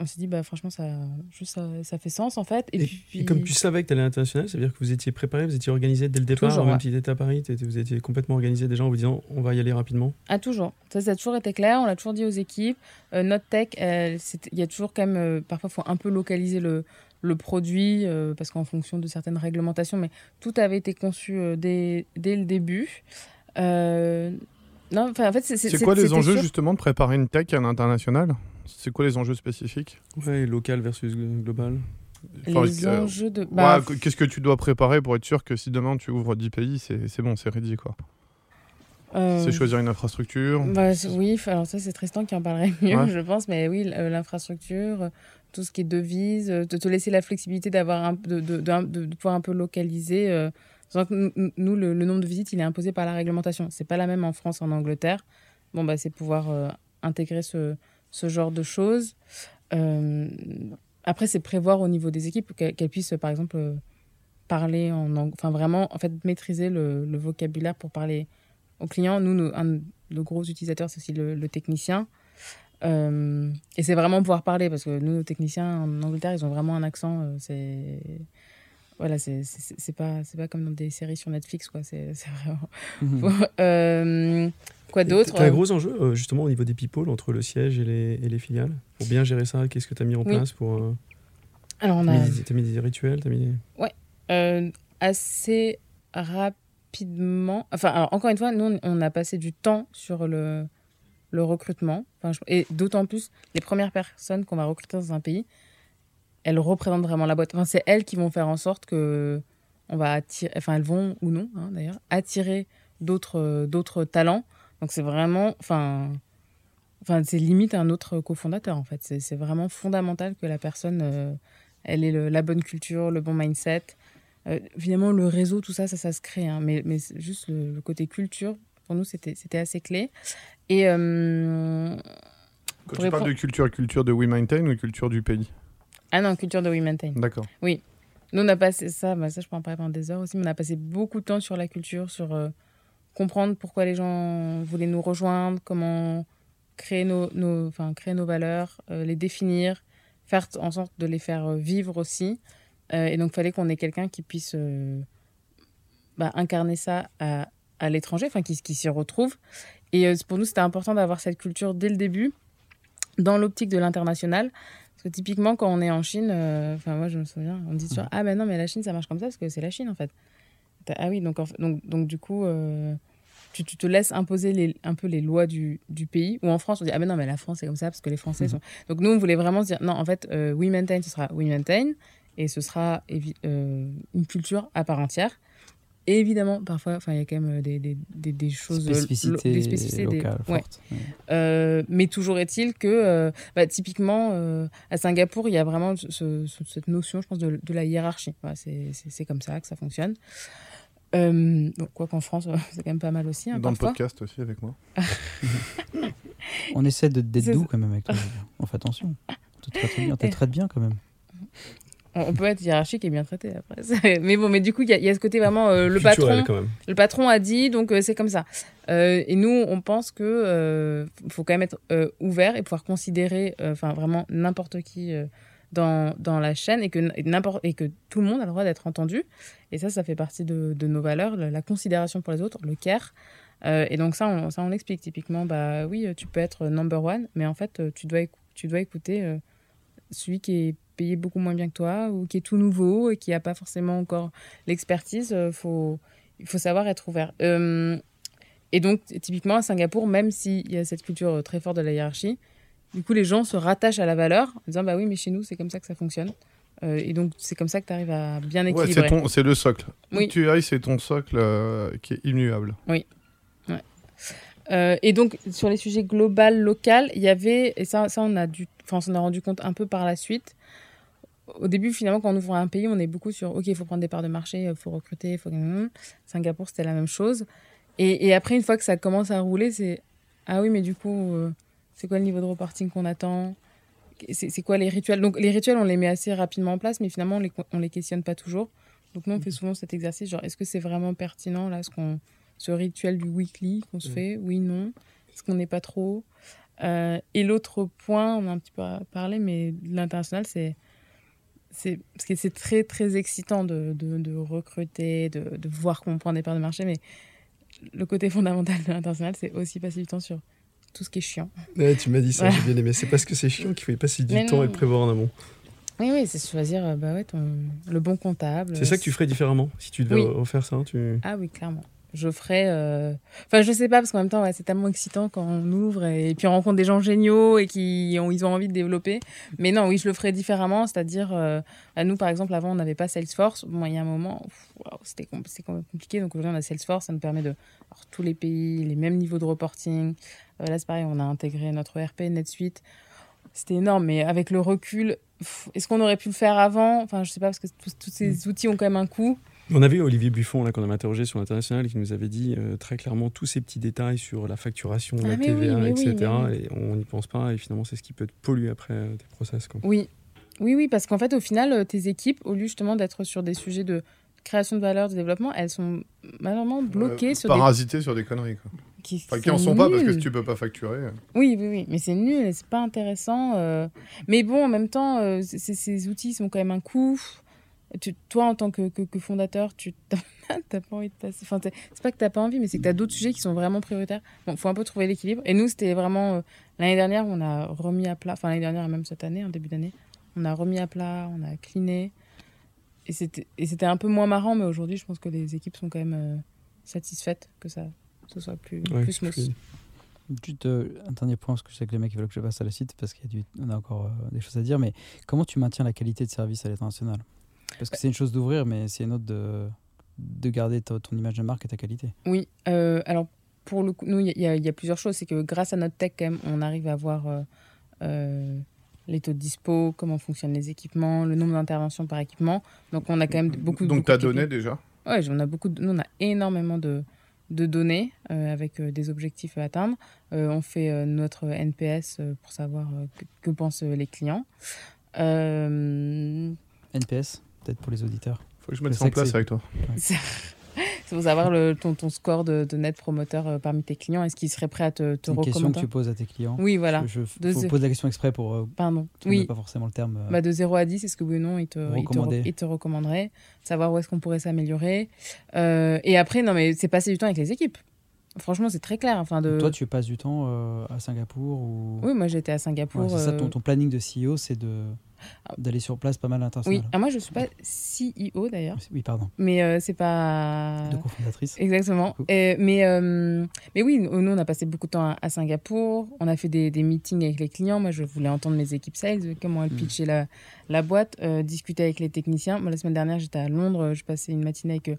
On s'est dit, bah, franchement, ça, juste, ça, fait sens en fait. Et, puis... comme tu savais que tu allais à l'international, ça veut dire que vous étiez préparé, vous étiez organisé dès le départ, toujours, même si tu étais à Paris, vous étiez complètement organisé déjà en vous disant, on va y aller rapidement Ah, toujours. Ça, ça a toujours été clair, on l'a toujours dit aux équipes. Euh, notre tech, il y a toujours quand même, parfois, il faut un peu localiser le, le produit, euh, parce qu'en fonction de certaines réglementations, mais tout avait été conçu euh, dès, dès, le début. Euh, non, en fait, c'est quoi les enjeux justement de préparer une tech à l'international? C'est quoi les enjeux spécifiques? Ouais, local versus global. les enjeux de. Bah, qu'est-ce que tu dois préparer pour être sûr que si demain tu ouvres 10 pays, c'est bon, c'est ready quoi C'est choisir une infrastructure bah, Oui, alors ça c'est Tristan qui en parlerait mieux, je pense, mais oui, l'infrastructure, tout ce qui est devise, euh, de te laisser la flexibilité d'avoir un, de, de, de, pouvoir un peu localiser. Euh, nous, le, nombre de visites, il est imposé par la réglementation. C'est pas la même en France, en Angleterre. Bon, bah, c'est pouvoir euh, intégrer ce, ce, genre de choses. après, c'est prévoir au niveau des équipes qu'elles puissent, par exemple, parler en enfin vraiment, en fait, maîtriser le, le vocabulaire pour parler aux clients. Nous, nous un de gros utilisateurs, c'est aussi le, le technicien. Euh, et c'est vraiment pouvoir parler parce que nous, nos techniciens en Angleterre, ils ont vraiment un accent. Euh, c'est voilà, c'est pas c'est pas comme dans des séries sur Netflix quoi. C'est vraiment. Mhm. euh, quoi d'autre T'as un gros enjeu justement au niveau des people entre le siège et les, et les filiales pour bien gérer ça. Qu'est-ce que tu as mis en place pour euh... Alors on a. T'as mis des rituels, as mis. Ouais, assez rapidement. Enfin, encore une fois, nous on a passé du temps sur le recrutement. et d'autant plus, les premières personnes qu'on va recruter dans un pays, elles représentent vraiment la boîte. Enfin, c'est elles qui vont faire en sorte que on va attirer, enfin elles vont ou non hein, d'ailleurs attirer d'autres d'autres talents. Donc c'est vraiment, enfin, enfin c'est limite un autre cofondateur en fait. C'est vraiment fondamental que la personne, euh, elle ait la bonne culture, le bon mindset. Euh, évidemment, le réseau, tout ça, ça, ça se crée. Hein, mais, mais juste le, côté culture, pour nous, c'était assez clé. Et. Euh, Quand tu parles de culture, culture de We Maintain ou culture du pays? Ah non, culture de We Maintain. D'accord. Oui. Nous, on a passé ça, bah ça je peux en parler pendant des heures aussi, mais on a passé beaucoup de temps sur la culture, sur euh, comprendre pourquoi les gens voulaient nous rejoindre, comment créer nos, nos, créer nos valeurs, euh, les définir, faire en sorte de les faire vivre aussi. Et donc, il fallait qu'on ait quelqu'un qui puisse bah, incarner ça à, à l'étranger, enfin qui, qui s'y retrouvent. Et euh, pour nous, c'était important d'avoir cette culture dès le début, dans l'optique de l'international. Parce que typiquement, quand on est en Chine, euh, enfin moi je me souviens, on dit toujours Ah ben non, mais la Chine ça marche comme ça parce que c'est la Chine en fait. Ah oui, donc, donc, donc du coup, euh, tu, tu, te laisses imposer les, un peu les lois du, du, pays. Ou en France, on dit Ah ben non, mais la France c'est comme ça parce que les Français mhm. sont. Donc nous, on voulait vraiment se dire Non, en fait, We Maintain, ce sera We Maintain et ce sera une culture à part entière. Et évidemment, parfois, il y a quand même euh, des, des, des, choses. Euh, spécificités des spécificités locales fortes. Euh, mais toujours est-il que, bah, typiquement, à Singapour, il y a vraiment cette notion, je pense, de, de la hiérarchie. c'est comme ça que ça fonctionne. Euh, quoi qu'en France, c'est quand même pas mal aussi. Hein, Dans le podcast aussi avec moi. On essaie d'être doux quand même avec toi. On fait attention. Tu te traites bien quand même on peut être hiérarchique et bien traité après. mais bon, mais du coup, il y, a ce côté vraiment euh, le patron. Le patron a dit, donc euh, c'est comme ça. Euh, et nous, on pense que faut quand même être ouvert et pouvoir considérer, enfin vraiment n'importe qui dans, dans la chaîne et que n'importe et que tout le monde a le droit d'être entendu. Et ça, ça fait partie de, de nos valeurs, la, considération pour les autres, le care. et donc ça on, ça, on explique typiquement, bah oui, tu peux être number one, mais en fait, tu dois, tu dois écouter celui qui est payé beaucoup moins bien que toi ou qui est tout nouveau et qui n'a pas forcément encore l'expertise, euh, faut, il faut savoir être ouvert. Euh, et donc, typiquement, à Singapour, même s'il y a cette culture euh, très forte de la hiérarchie, du coup, les gens se rattachent à la valeur en disant Bah oui, mais chez nous, c'est comme ça que ça fonctionne. et donc, c'est comme ça que tu arrives à bien équilibrer. Ouais, c'est le socle. Oui. Tu c'est ton socle qui est immuable. Oui. Ouais. Et donc, sur les sujets global, local, il y avait, et ça, ça on a dû, enfin, on s'en a rendu compte un peu par la suite, au début, finalement, quand on ouvre un pays, on est beaucoup sur OK, il faut prendre des parts de marché, il faut recruter, il faut. Singapour, c'était la même chose. Et, après, une fois que ça commence à rouler, c'est Ah oui, mais du coup, euh, c'est quoi le niveau de reporting qu'on attend? C'est quoi les rituels? Donc, les rituels, on les met assez rapidement en place, mais finalement, on les, on les questionne pas toujours. Donc, nous, on fait souvent cet exercice genre, est-ce que c'est vraiment pertinent, là, ce, qu'on, ce rituel du weekly qu'on se fait Oui, non. Est-ce qu'on n'est pas trop euh, Et l'autre point, on a un petit peu parlé, mais l'international, c'est c'est parce que c'est très très excitant de, de, de recruter, de, de, voir qu'on prend des parts de marché, mais le côté fondamental de l'international, c'est aussi passer du temps sur tout ce qui est chiant. Ouais, tu m'as dit ça, j'ai bien aimé. C'est parce que c'est chiant qu'il faut y passer du temps et prévoir en amont. Oui, oui, c'est choisir euh, bah ouais, ton, le bon comptable. C'est ça que tu ferais différemment si tu devais refaire ça tu... Ah oui, clairement je ferai. Euh, enfin, je sais pas, parce qu'en même temps, c'est tellement excitant quand on ouvre et, puis on rencontre des gens géniaux et qui ont, ils ont envie de développer. Mais non, oui, je le ferai différemment. C'est-à-dire, euh, à nous, par exemple, avant, on n'avait pas Salesforce. Bon, il y a un moment, c'était compliqué. Donc aujourd'hui, on a Salesforce. Ça nous permet de avoir tous les pays, les mêmes niveaux de reporting. Euh, là, c'est pareil, on a intégré notre ERP, NetSuite. C'était énorme, mais avec le recul, est-ce qu'on aurait pu le faire avant? Enfin, je sais pas, parce que tous ces mm. outils ont quand même un coût. On avait Olivier Buffon, là, qu'on avait interrogé sur l'international, qui nous avait dit euh, très clairement tous ces petits détails sur la facturation, la ah, TVA, etc. et on n'y pense pas. Et finalement, c'est ce qui peut te polluer après euh, tes process. Oui. Oui, oui, parce qu'en fait, au final, euh, tes équipes, au lieu justement d'être sur des sujets de création de valeur, de développement, elles sont malheureusement bloquées sur parasitées sur des conneries. Quoi. Qui, qui en sont pas parce que tu peux pas facturer. Oui, oui, oui, mais c'est nul, c'est pas intéressant. Mais bon, en même temps, ces outils sont quand même un coût toi, en tant que, que, fondateur, tu n'as pas envie de passer. Enfin, c'est pas que tu n'as pas envie, mais c'est que tu as d'autres sujets qui sont vraiment prioritaires. Bon, faut un peu trouver l'équilibre. Et nous, c'était vraiment. Euh, l'année dernière, on a remis à plat. Enfin, l'année dernière, même cette année, en début d'année, on a remis à plat, on a cliné. Et c'était un peu moins marrant, mais aujourd'hui, je pense que les équipes sont quand même euh, satisfaites que ça ce soit plus, plus smooth. Juste euh, un dernier point, parce que je sais que les mecs veulent que je passe à la suite, parce qu'on a, a encore des choses à dire, mais comment tu maintiens la qualité de service à l'international? Parce que c'est une chose d'ouvrir, mais c'est une autre de, de garder ton image de marque et ta qualité. Oui, euh, alors pour le coup, nous, il y, y, a plusieurs choses. C'est que grâce à notre tech, quand même, on arrive à voir euh, euh, les taux de dispo, comment fonctionnent les équipements, le nombre d'interventions par équipement. Donc, on a quand même beaucoup de. Donc, tu as donné déjà? Oui, on a beaucoup de, nous, on a énormément de, de données avec des objectifs à atteindre. on fait notre NPS pour savoir que, que, pensent les clients. NPS pour les auditeurs. Faut que je mette ça en place avec toi. C'est pour savoir le, ton, ton score de, net promoteur euh, parmi tes clients. Est-ce qu'ils seraient prêts à te, te une recommander question que tu poses à tes clients. Oui, voilà. Je, je pose la question exprès pour. Euh, Pardon. Oui. Pas forcément le terme. Euh, bah de 0 à 10, est-ce que oui ou non, ils te, ils te, ils te recommanderaient Savoir où est-ce qu'on pourrait s'améliorer. et après, non, mais c'est passer du temps avec les équipes. Franchement, c'est très clair. Enfin, de... Toi, tu passes du temps à Singapour ou... Oui, moi j'étais à Singapour. c'est ça, ton, ton, planning de CEO, c'est de d'aller sur place pas mal international. Oui, ah, moi je suis pas CEO d'ailleurs. Oui, pardon. Mais euh, c'est pas. De cofondatrice. Exactement. mais, euh, mais oui, nous on a passé beaucoup de temps à, Singapour. On a fait des, des, meetings avec les clients. Moi je voulais entendre mes équipes sales, comment elles mm. pitchaient la, la boîte, euh, discuter avec les techniciens. Moi la semaine dernière j'étais à Londres, je passais une matinée avec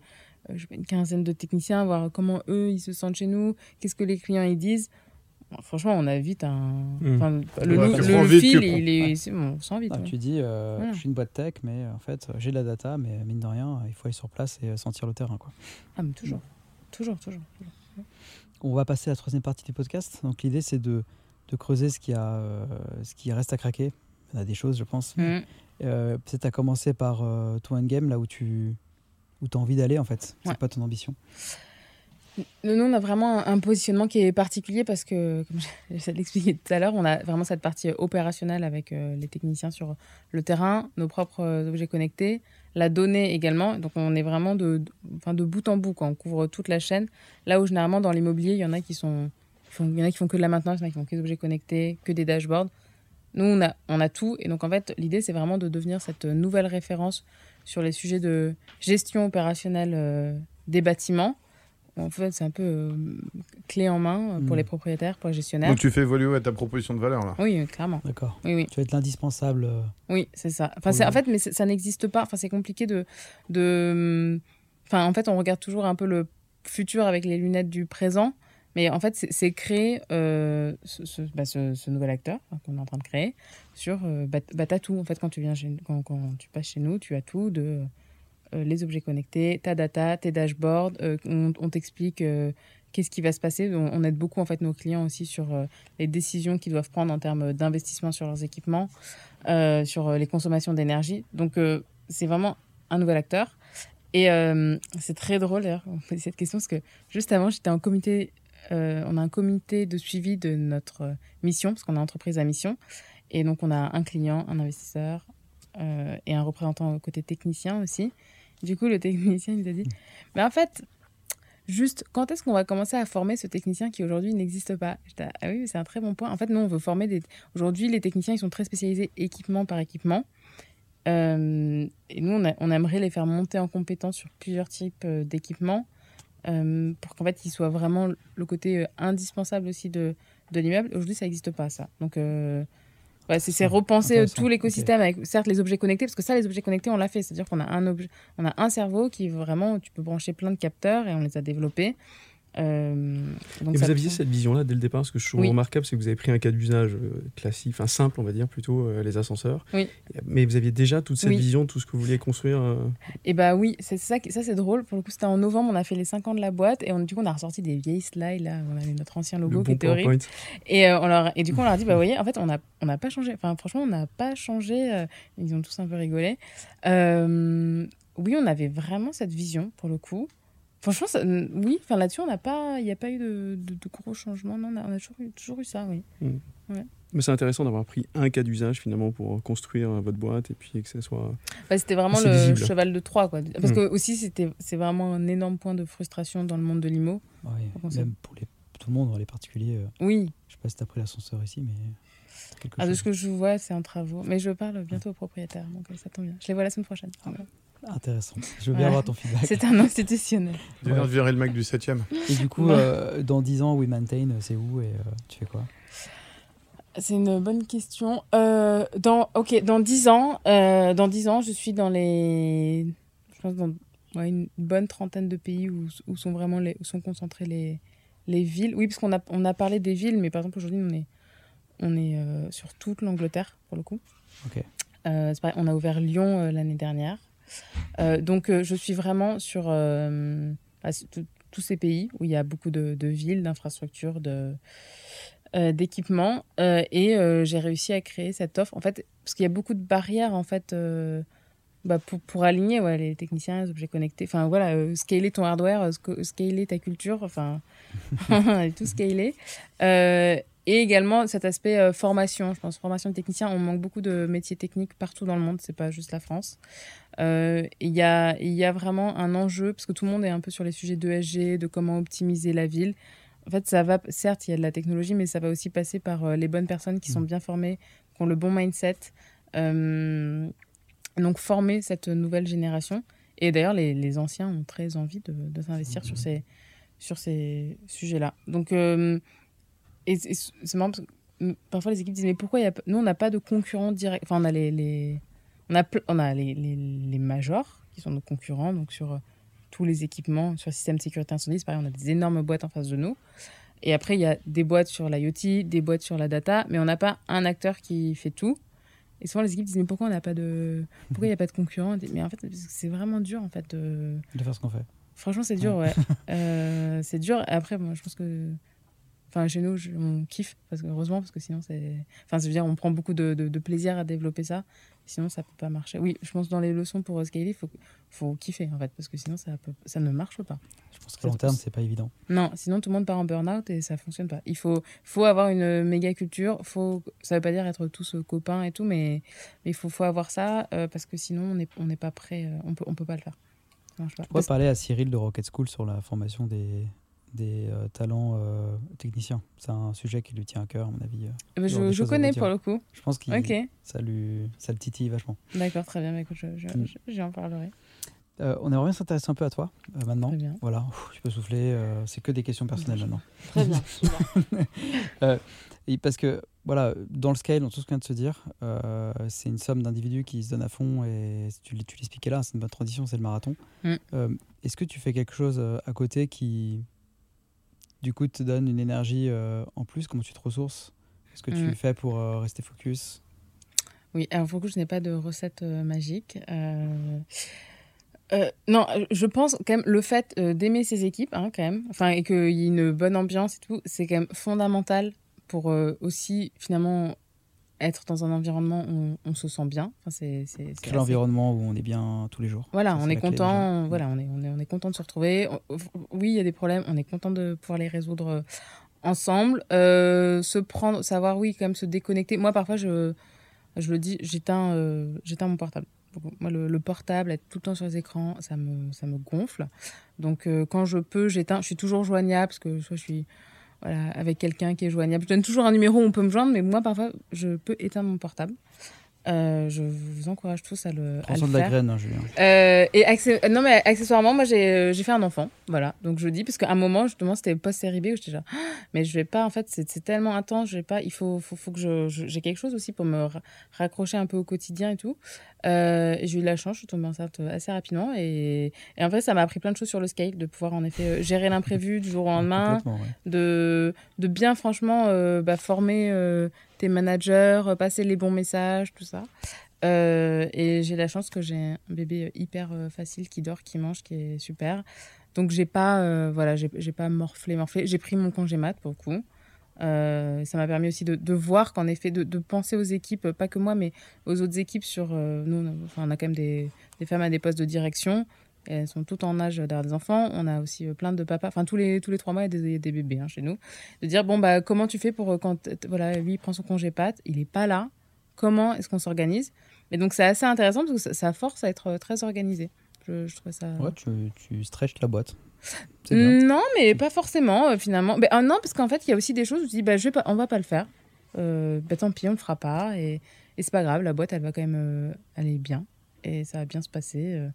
une quinzaine de techniciens, voir comment eux ils se sentent chez nous, qu'est-ce que les clients ils disent. Franchement, on a vite un. Hmm. le, le, fil, il est, on sent vite. Tu dis, je suis une boîte tech, mais en fait, j'ai de la data, mais mine de rien, il faut aller sur place et sentir le terrain. Quoi. Ah, mais toujours. Toujours, toujours. On va passer à la troisième partie du podcast. Donc l'idée, c'est de, de, creuser ce qui, a, ce qui reste à craquer. Il y a des choses, je pense. Mm. Peut-être à commencer par ton endgame, là où tu où as envie d'aller, en fait. C'est pas ton ambition. Nous, on a vraiment un positionnement qui est particulier parce que, comme j'essaie de l'expliquer tout à l'heure, on a vraiment cette partie opérationnelle avec euh, les techniciens sur le terrain, nos propres euh, objets connectés, la donnée également. Donc, on est vraiment de, de bout en bout, on couvre toute la chaîne. Là où, généralement, dans l'immobilier, il y en a qui sont. Il y en a qui font que de la maintenance, il y en a qui font que des objets connectés, que des dashboards. Nous, on a, on a tout. Et donc, en fait, l'idée, c'est vraiment de devenir cette nouvelle référence sur les sujets de gestion opérationnelle euh, des bâtiments en fait, c'est un peu euh, clé en main euh, pour les hmm. propriétaires, pour les gestionnaires. Donc tu fais évoluer ta proposition de valeur là. Oui, clairement. D'accord. Oui, oui. Tu vas être l'indispensable. Euh, oui, c'est ça. Enfin, en fait, mais ça n'existe pas. Enfin, c'est compliqué de, de. Enfin, en fait, on regarde toujours un peu le futur avec les lunettes du présent. Mais en fait, c'est, créer ce, bah, ce, ce, nouvel acteur qu'on est en train de créer sur. Bah, bah, t'as tout. En fait, quand tu, viens quand, quand tu passes chez nous, tu as tout de euh, les objets connectés, ta data, tes dashboards. Euh, on, t'explique euh, qu'est-ce qui va se passer. On, aide beaucoup en fait nos clients aussi sur les décisions qu'ils doivent prendre en termes d'investissement sur leurs équipements, sur les consommations d'énergie. Donc c'est vraiment un nouvel acteur. Et c'est très drôle d'ailleurs, cette question parce que juste avant j'étais en comité, on a un comité de suivi de notre mission parce qu'on a entreprise à mission. Et donc on a un client, un investisseur et un représentant côté technicien aussi. Du coup, le technicien, il a dit Mais en fait, juste, quand est-ce qu'on va commencer à former ce technicien qui aujourd'hui n'existe pas? Ah oui, c'est un très bon point. En fait, nous, on veut former des. Aujourd'hui, les techniciens, ils sont très spécialisés équipement par équipement. Euh, et nous, on, aimerait les faire monter en compétence sur plusieurs types euh, d'équipements euh, pour qu'en fait, ils soient vraiment le côté indispensable aussi de, de l'immeuble. Aujourd'hui, ça n'existe pas, ça. Donc, c'est repenser tout l'écosystème avec certes les objets connectés parce que ça les objets connectés on l'a fait, c'est-à-dire qu'on a un objet, on a un cerveau qui vraiment tu peux brancher plein de capteurs et on les a développés. Euh, et vous aviez cette vision-là dès le départ, ce que je trouve remarquable, c'est que vous avez pris un cas d'usage euh, classique, enfin simple, on va dire plutôt, euh, les ascenseurs. Mais vous aviez déjà toute cette vision, tout ce que vous vouliez construire. Et eh bah oui, c'est ça, ça c'est drôle. Pour le coup, c'était en novembre, on a fait les 5 ans de la boîte et on, du coup, on a ressorti des vieilles slides là, on avait notre ancien logo qui était horrible. Et, on leur, et du coup, on leur a dit, bah vous voyez, en fait, on n'a on a pas changé. Enfin, franchement, on n'a pas changé. ils ont tous un peu rigolé. oui, on avait vraiment cette vision pour le coup. Franchement, oui, enfin là-dessus, on n'a pas, il n'y a pas eu de, de, gros changements. Non, on a, toujours, eu, toujours eu ça, oui. Mm. Mais c'est intéressant d'avoir pris un cas d'usage finalement pour construire votre boîte et puis que ça soit. Bah, c'était vraiment le cheval de Troie, quoi. Parce mm. que aussi, c'était, c'est vraiment un énorme point de frustration dans le monde de l'IMO. Oui, même pour les, tout le monde, les particuliers. Euh, oui. Je sais pas si tu as pris l'ascenseur ici, mais. Ah, de ce que je vois, c'est en travaux. Mais je parle bientôt au propriétaire, donc ça tombe bien. Je les vois la semaine prochaine. Intéressant. Je veux bien avoir ton feedback. C'est un institutionnel. Je viens de virer le mec du 7 Et du coup, euh, dans 10 ans, We Maintain, c'est où et euh, tu fais quoi? C'est une bonne question. Euh, dans, ok, dans 10 ans, dans 10 ans, je suis dans les. Je pense dans une bonne trentaine de pays où, où sont vraiment les, où sont concentrées les, les villes. Oui, parce qu'on a, on a parlé des villes, mais par exemple, aujourd'hui, on est, on est sur toute l'Angleterre, pour le coup. Ok. Pareil, on a ouvert Lyon l'année dernière. Euh, donc, euh, je suis vraiment sur euh, bah, tous ces pays où il y a beaucoup de, villes, d'infrastructures, de, d'équipements. et j'ai réussi à créer cette offre. En fait, parce qu'il y a beaucoup de barrières, en fait. Bah, pour, pour, aligner les techniciens, les objets connectés. Enfin, voilà, scaler ton hardware, scaler ta culture, enfin, tout scaler. Et également cet aspect euh, formation, je pense, formation de technicien. On manque beaucoup de métiers techniques partout dans le monde, c'est pas juste la France. Euh, il y, a, y a vraiment un enjeu, parce que tout le monde est un peu sur les sujets d'ESG, de comment optimiser la ville. En fait, ça va, certes, il y a de la technologie, mais ça va aussi passer par euh, les bonnes personnes qui sont mmh. bien formées, qui ont le bon mindset. donc, former cette nouvelle génération. Et d'ailleurs, les, les, anciens ont très envie de, de s'investir sur mmh. ces, sur ces sujets-là. Donc, et c'est marrant parce que parfois les équipes disent mais pourquoi y a... nous on n'a pas de concurrents directs enfin on a les, les... on a on a les, les, les, majors qui sont nos concurrents donc sur euh, tous les équipements sur le système de sécurité incendie pareil on a des énormes boîtes en face de nous et après il y a des boîtes sur l'IoT des boîtes sur la data mais on n'a pas un acteur qui fait tout Et souvent, les équipes disent Mais pourquoi on n'a pas de. Pourquoi il n'y a pas de concurrents? Mais en fait, c'est vraiment dur, en fait. De, de faire ce qu'on fait. Franchement, c'est dur, ouais. Euh, c'est dur. Après, moi, je pense que. Enfin, chez nous, on kiffe, parce que, heureusement, parce que sinon, c'est. Enfin, c'est-à-dire, on prend beaucoup de, de, plaisir à développer ça. Sinon, ça peut pas marcher. Oui, je pense que dans les leçons pour scaler, il faut, faut kiffer, en fait, parce que sinon, ça, peut, ça ne marche pas. Je pense qu'à long terme, c'est pas évident. Non, sinon, tout le monde part en burn-out et ça fonctionne pas. Il faut, faut avoir une méga culture. Faut, ça veut pas dire être tous euh, copains et tout, mais il faut, faut avoir ça, euh, parce que sinon, on n'est on pas prêt, on peut, on peut pas le faire. On va parler à Cyril de Rocket School sur la formation des, des euh, talents euh, techniciens. C'est un sujet qui lui tient à cœur, à mon avis. Euh, eh ben, je, je connais pour le coup. Je pense que ça, lui, ça le titille vachement. D'accord, très bien. Écoute, mm. j'en parlerai. on aimerait bien s'intéresser un peu à toi maintenant. Bien. Voilà, je peux souffler. c'est que des questions personnelles maintenant. Très bien. et parce que voilà, dans le scale, dans tout ce qu'on vient de se dire, c'est une somme d'individus qui se donnent à fond et tu, tu l'expliquais là, c'est une bonne transition, c'est le marathon. Mm. Est-ce que tu fais quelque chose à côté qui, du coup, te donne une énergie euh, en plus Comment tu te ressources? Qu'est-ce que tu mm. fais pour euh, rester focus? Oui, alors pour le coup, je n'ai pas de recette euh, magique. non, je pense quand même le fait d'aimer ses équipes, hein, quand même, enfin, et qu'il y ait une bonne ambiance et tout, c'est quand même fondamental pour aussi finalement être dans un environnement où on se sent bien. Enfin, c'est, l'environnement où on est bien tous les jours. Voilà, on est content. Voilà, on est, on est, on est content de se retrouver. Oui, il y a des problèmes. On est content de pouvoir les résoudre euh, ensemble. Euh, se prendre, savoir, oui, quand même se déconnecter. Moi, parfois, je, je le dis, j'éteins, euh, j'éteins mon portable. Moi, le, portable, être tout le temps sur les écrans, ça me, ça me gonfle. Donc, quand je peux, j'éteins. Je suis toujours joignable parce que soit je suis voilà, avec quelqu'un qui est joignable. Je donne toujours un numéro où on peut me joindre, mais moi, parfois, je peux éteindre mon portable. Euh, je vous encourage tous à le, à le de la graine, hein, Julien. Euh, et non, mais accessoirement, moi, j'ai fait un enfant. Voilà. Donc, je dis, parce qu'à un moment, justement, c'était post-série B où j'étais genre, ah, mais je vais pas, en fait, c'est tellement intense, je vais pas, il faut, faut, faut que j'ai je, quelque chose aussi pour me raccrocher un peu au quotidien et tout. Euh, j'ai eu la chance, je suis tombée enceinte assez rapidement. Et, et en fait, ça m'a appris plein de choses sur le scale, de pouvoir en effet euh, gérer l'imprévu du jour au lendemain, de, de bien, franchement, euh, bah, former tes managers, passer les bons messages, tout ça. et j'ai la chance que j'ai un bébé hyper facile qui dort, qui mange, qui est super. Donc j'ai pas, voilà, j'ai pas morflé, morflé. J'ai pris mon congé mat pour le coup. Euh, ça m'a permis aussi de, de voir qu'en effet, de, de, penser aux équipes, pas que moi, mais aux autres équipes sur... Euh, nous, on a, enfin, on a quand même des, des, femmes à des postes de direction. Elles sont toutes en âge d'avoir des enfants. On a aussi euh, plein de papas. Enfin, tous les, tous les trois mois, il y a des, des bébés hein, chez nous. De dire, bon, bah, comment tu fais pour... Quand voilà, lui, il prend son congé pâte, il n'est pas là. Comment est-ce qu'on s'organise? Et donc, c'est assez intéressant parce que ça, force à être très organisé. Je, je trouve ça... Ouais, tu, tu stretches la boîte. Non, mais pas forcément, euh, finalement. Mais, ah, non, parce qu'en fait, il y a aussi des choses où je dis, bah, je vais pas, on va pas le faire. Euh, bah, tant pis, on le fera pas. Et, et c'est pas grave, la boîte, elle va quand même euh, aller bien. Et ça va bien se passer.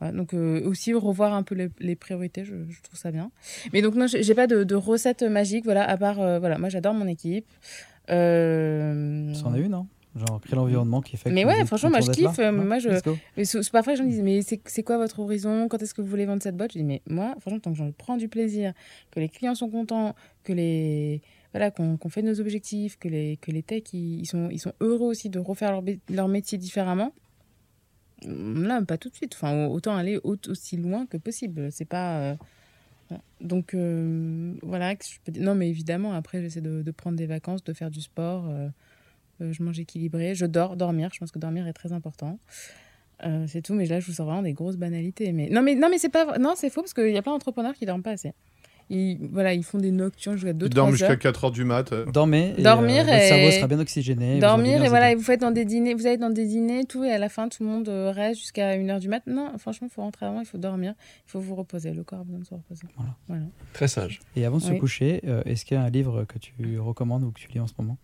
Donc, aussi revoir un peu les, priorités, je, trouve ça bien. Mais donc, non, j'ai pas de, de, recette magique, voilà, à part, voilà, moi, j'adore mon équipe. Euh... Ça en a une, non Genre, créer l'environnement qui fait que. Mais ouais, franchement, moi je kiffe. moi, je. Mais parfois, les gens me disent Mais c'est quoi votre horizon? Quand est-ce que vous voulez vendre cette boîte? Je dis Mais moi, franchement, tant que j'en prends du plaisir, que les clients sont contents, que les. Voilà, qu'on fait nos objectifs, que les, que les techs, ils, sont, ils sont heureux aussi de refaire leur, leur métier différemment. Là, pas tout de suite. Enfin, autant aller aussi loin que possible. C'est pas. Euh, donc, euh, voilà. Non, mais évidemment, après, j'essaie de, prendre des vacances, de faire du sport. Euh, je mange équilibré, je dors, dormir. Je pense que dormir est très important. C'est tout, mais là, je vous sors vraiment des grosses banalités. Mais non, mais non, mais c'est pas, non, c'est faux parce qu'il y a plein d'entrepreneurs qui dorment pas assez. Ils, voilà, ils font des nocturnes jusqu'à 2 Ils dorment jusqu'à 4 heures du mat. Euh. Dormez. Et, Dormir et... Votre cerveau sera bien oxygéné. Dormir et voilà, vous faites dans des dîners, vous allez dans des dîners, tout, et à la fin, tout le monde reste jusqu'à 1 heure du mat. Non, franchement, il faut rentrer avant, il faut dormir, il faut vous reposer. Le corps a besoin de se reposer. Voilà. Très sage. Et avant de se coucher, est-ce qu'il y a un livre que tu recommandes ou que tu lis en ce moment?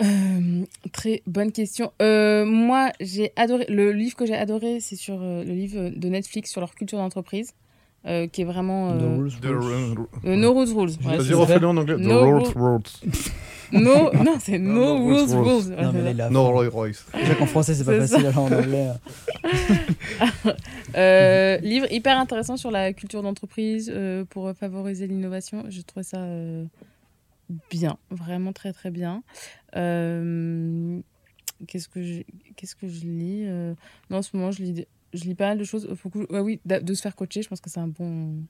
Euh, très bonne question. Euh, moi, j'ai adoré. Le livre que j'ai adoré, c'est sur euh, le livre de Netflix sur leur culture d'entreprise, qui est vraiment. no Rules. no Rules Rules. Vas-y, refais-le en anglais. No Rules Rules. no, non, c'est No, Rules Rules. Non, mais là, no Roy Royce. Déjà qu'en français, c'est pas facile, alors en anglais. livre hyper intéressant sur la culture d'entreprise pour favoriser l'innovation. Je trouve ça bien, vraiment très très bien. Euh, qu'est-ce que je, qu'est-ce que je lis Non, en ce moment, je lis, je lis pas mal de choses. Beaucoup, oui, de, se faire coacher, je pense que c'est un bon,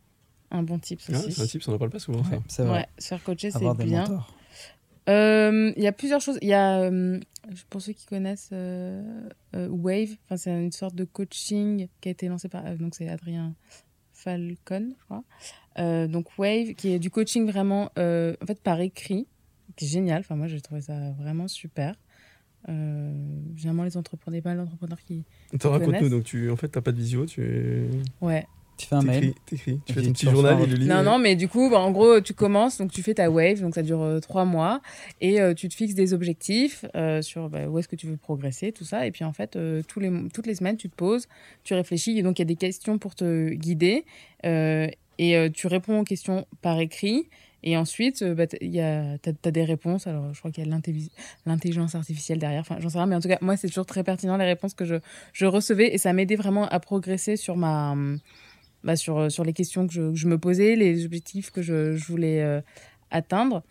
un bon tip ah, c'est un tip, on n'en parle pas souvent. ça. Ouais, se faire coacher, c'est bien. Il y a plusieurs choses. Il y a, pour ceux qui connaissent Wave, c'est une sorte de coaching qui a été lancé par, donc c'est Adrien Falcon, je crois. Euh, donc Wave, qui est du coaching vraiment euh, en fait par écrit, qui est génial. Enfin moi j'ai trouvé ça vraiment super. Euh, généralement les entrepreneurs, pas d'entrepreneurs qui. T'en racontes-nous donc tu en fait t'as pas de visio, tu. Ouais. Tu fais un mail. tu fais ton petit journal et le lis. Non, non, mais du coup, bah, en gros, tu commences, donc tu fais ta wave, donc ça dure euh, trois mois, et euh, tu te fixes des objectifs euh, sur bah, où est-ce que tu veux progresser, tout ça. Et puis en fait, tous les, toutes les semaines, tu te poses, tu réfléchis, et donc il y a des questions pour te guider, et tu réponds aux questions par écrit. Et ensuite, bah, tu as, des réponses. Alors, je crois qu'il y a l'intelligence artificielle derrière. Enfin, j'en sais rien. Mais en tout cas, moi, c'est toujours très pertinent les réponses que je, je recevais. Et ça m'aidait vraiment à progresser sur ma, bah, sur, euh, sur les questions que je, je, me posais, les objectifs que je, je voulais euh, atteindre.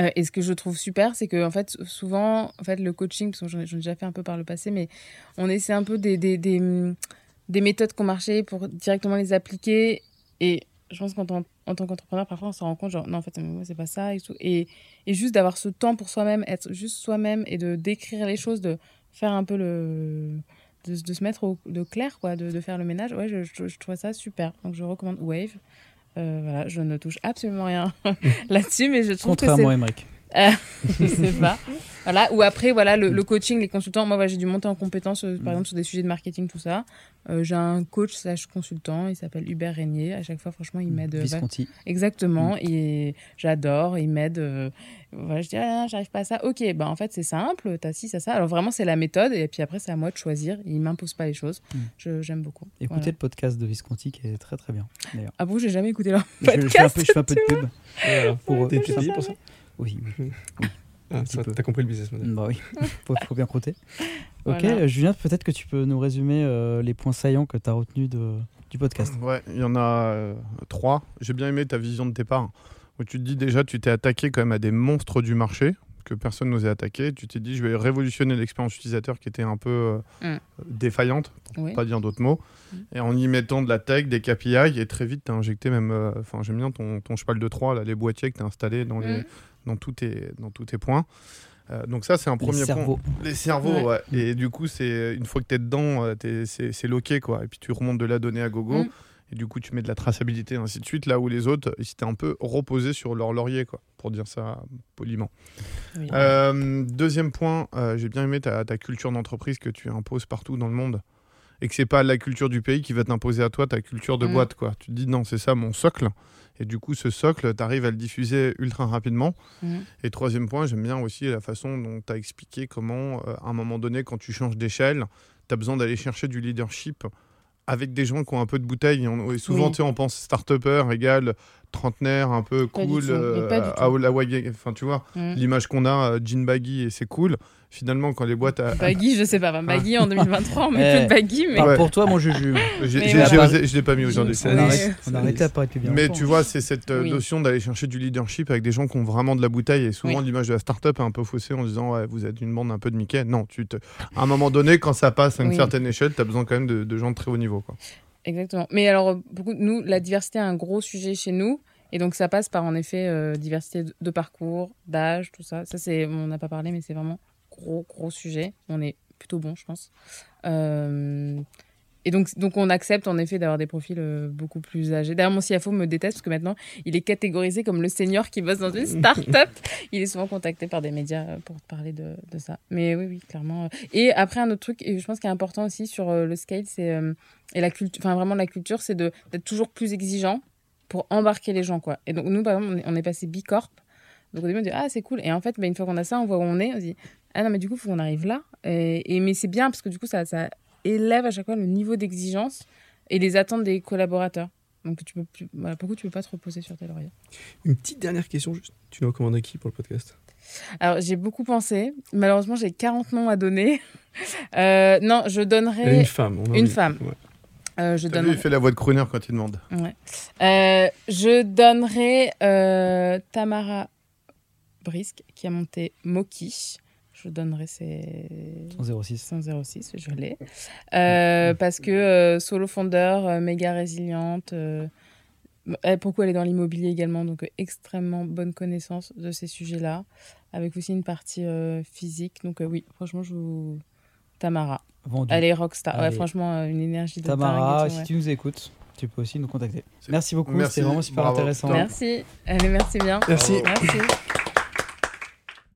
Euh, et ce que je trouve super, c'est que en fait, souvent, en fait, le coaching, parce que j'en ai, déjà fait un peu par le passé, mais on essaie un peu des, des, des, des méthodes qui ont marché pour directement les appliquer. Et je pense qu'en tant, en tant qu'entrepreneur, parfois, on se rend compte, genre, non, en fait, moi, c'est pas ça et tout. Et, et juste d'avoir ce temps pour soi-même, être juste soi-même et de décrire les choses, de faire un peu le de, de, se mettre au de clair, quoi, de, de, faire le ménage. Ouais, je, je, trouve ça super. Donc je recommande Wave. Euh, voilà, je ne touche absolument rien là-dessus, mais je trouve Contrairement que c'est... Euh, je sais pas. Voilà. Ou après, voilà, le, le coaching, les consultants. Moi, j'ai dû monter en compétence, euh, par mm. exemple, sur des sujets de marketing, tout ça. Euh, j'ai un coach slash consultant, il s'appelle Hubert Régnier. À chaque fois, franchement, il m'aide. Visconti. Exactement. Mm. Et j'adore. Il m'aide. voilà, je dis, ah, j'arrive pas à ça. Ok, bah, en fait, c'est simple. T'as ci, ça, ça. Alors, vraiment, c'est la méthode. Et puis après, c'est à moi de choisir. Il m'impose pas les choses. Mm. J'aime beaucoup. Écoutez le podcast de Visconti qui est très, très bien. Ah bon, j'ai jamais écouté leur podcast. Je, fais, un peu, je fais un peu de pub. Pour, T'es payé pour ça oui, oui. Ah, T'as compris le business model. Bah oui, faut, faut bien croûter. Ok, Julien, peut-être que tu peux nous résumer euh, les points saillants que tu as retenus de, du podcast. Ouais, il y en a euh, trois. J'ai bien aimé ta vision de départ. Où tu te dis déjà, tu t'es attaqué quand même à des monstres du marché que personne n'osait attaquer. Tu t'es dit, je vais révolutionner l'expérience utilisateur qui était un peu euh, mm. défaillante, pour pas dire d'autres mots. Mm. Et en y mettant de la tech, des KPI, et très vite, tu as injecté même. Enfin, j'aime bien ton, ton, cheval de 3, là, les boîtiers que tu as installés dans les mm dans tous tes, dans tous tes points. Euh, donc ça, c'est un premier point. Les cerveaux, ouais. Et du coup, c'est une fois que tu es dedans, euh, c'est loqué, quoi. Et puis tu remontes de la donnée à gogo. Mm. Et du coup, tu mets de la traçabilité, ainsi de suite. Là où les autres, ils étaient un peu reposés sur leur laurier, quoi, pour dire ça poliment. Euh, deuxième point, j'ai bien aimé ta, ta culture d'entreprise que tu imposes partout dans le monde. Et que c'est pas la culture du pays qui va t'imposer à toi ta culture de mm. boîte, quoi. Tu te dis, non, c'est ça mon socle. Et du coup, ce socle, tu arrives à le diffuser ultra rapidement. Mhm. Et troisième point, j'aime bien aussi la façon dont tu as expliqué comment, euh, à un moment donné, quand tu changes d'échelle, tu as besoin d'aller chercher du leadership avec des gens qui ont un peu de bouteille. Et souvent, on pense start-upper égale trentenaire, un peu cool, euh, à la enfin tu vois, mhm. l'image qu'on a, euh, jean baggy et c'est cool finalement, quand les boîtes. À... Baggy, je sais pas. baggy en 2023, on met plus de baggy. Mais... pour toi, mon juju. Je l'ai pas mis aujourd'hui. On, on a arrêté à pas être bien. Mais tu vois, c'est cette euh, notion d'aller chercher du leadership avec des gens qui ont vraiment de la bouteille. Et souvent, l'image de la start-up est un peu faussée en disant ouais, vous êtes une bande un peu de Mickey. Non, tu te... à un moment donné, quand ça passe à une certaine échelle, tu as besoin quand même de, gens de très haut niveau. Quoi. Exactement. Mais alors, beaucoup, nous, la diversité est un gros sujet chez nous. Et donc ça passe par en effet euh, diversité de parcours, d'âge, tout ça. Ça c'est, on n'a pas parlé, mais c'est vraiment gros, gros sujet. On est plutôt bon, je pense. Euh, et donc, donc, on accepte en effet d'avoir des profils euh, beaucoup plus âgés. D'ailleurs, mon CFO me déteste parce que maintenant, il est catégorisé comme le senior qui bosse dans une start-up. il est souvent contacté par des médias euh, pour parler de, de, ça. Mais oui, oui, clairement. Et après, un autre truc, et je pense qu'il est important aussi sur le scale, c'est. et la culture, enfin, vraiment, la culture, c'est d'être toujours plus exigeant pour embarquer les gens, quoi. Et donc, nous, par exemple, on est, on est passé Bicorp. Donc, au début, on dit, ah, c'est cool. Et en fait, bah, une fois qu'on a ça, on voit où on est. On dit, ah non, mais du coup, il faut qu'on arrive là. Et, mais c'est bien parce que du coup, ça, ça élève à chaque fois le niveau d'exigence et les attentes des collaborateurs. Donc, tu peux plus, voilà, pourquoi tu ne peux pas te reposer sur tes lauriers Une petite dernière question, juste. Tu nous recommandes qui pour le podcast? Alors, j'ai beaucoup pensé. Malheureusement, j'ai 40 noms à donner. Euh, non, je donnerai. Une femme. Une femme. Euh, je donnerai... vu, il fait la voix de crooner quand il demande. Ouais. Euh, je donnerai Tamara Brisk, qui a monté Moki. Je donnerai ses 106. 106, je l'ai. Euh, parce que euh, solo fondeur, euh, méga résiliente. pourquoi elle est dans l'immobilier également, donc extrêmement bonne connaissance de ces sujets-là, avec aussi une partie physique. Donc oui, franchement, je vous... Tamara. Elle est rockstar. Ouais, franchement, une énergie de Tamara, si tu nous écoutes, tu peux aussi nous contacter. Merci beaucoup, c'était vraiment super intéressant. Merci. Allez, merci bien. Merci. merci.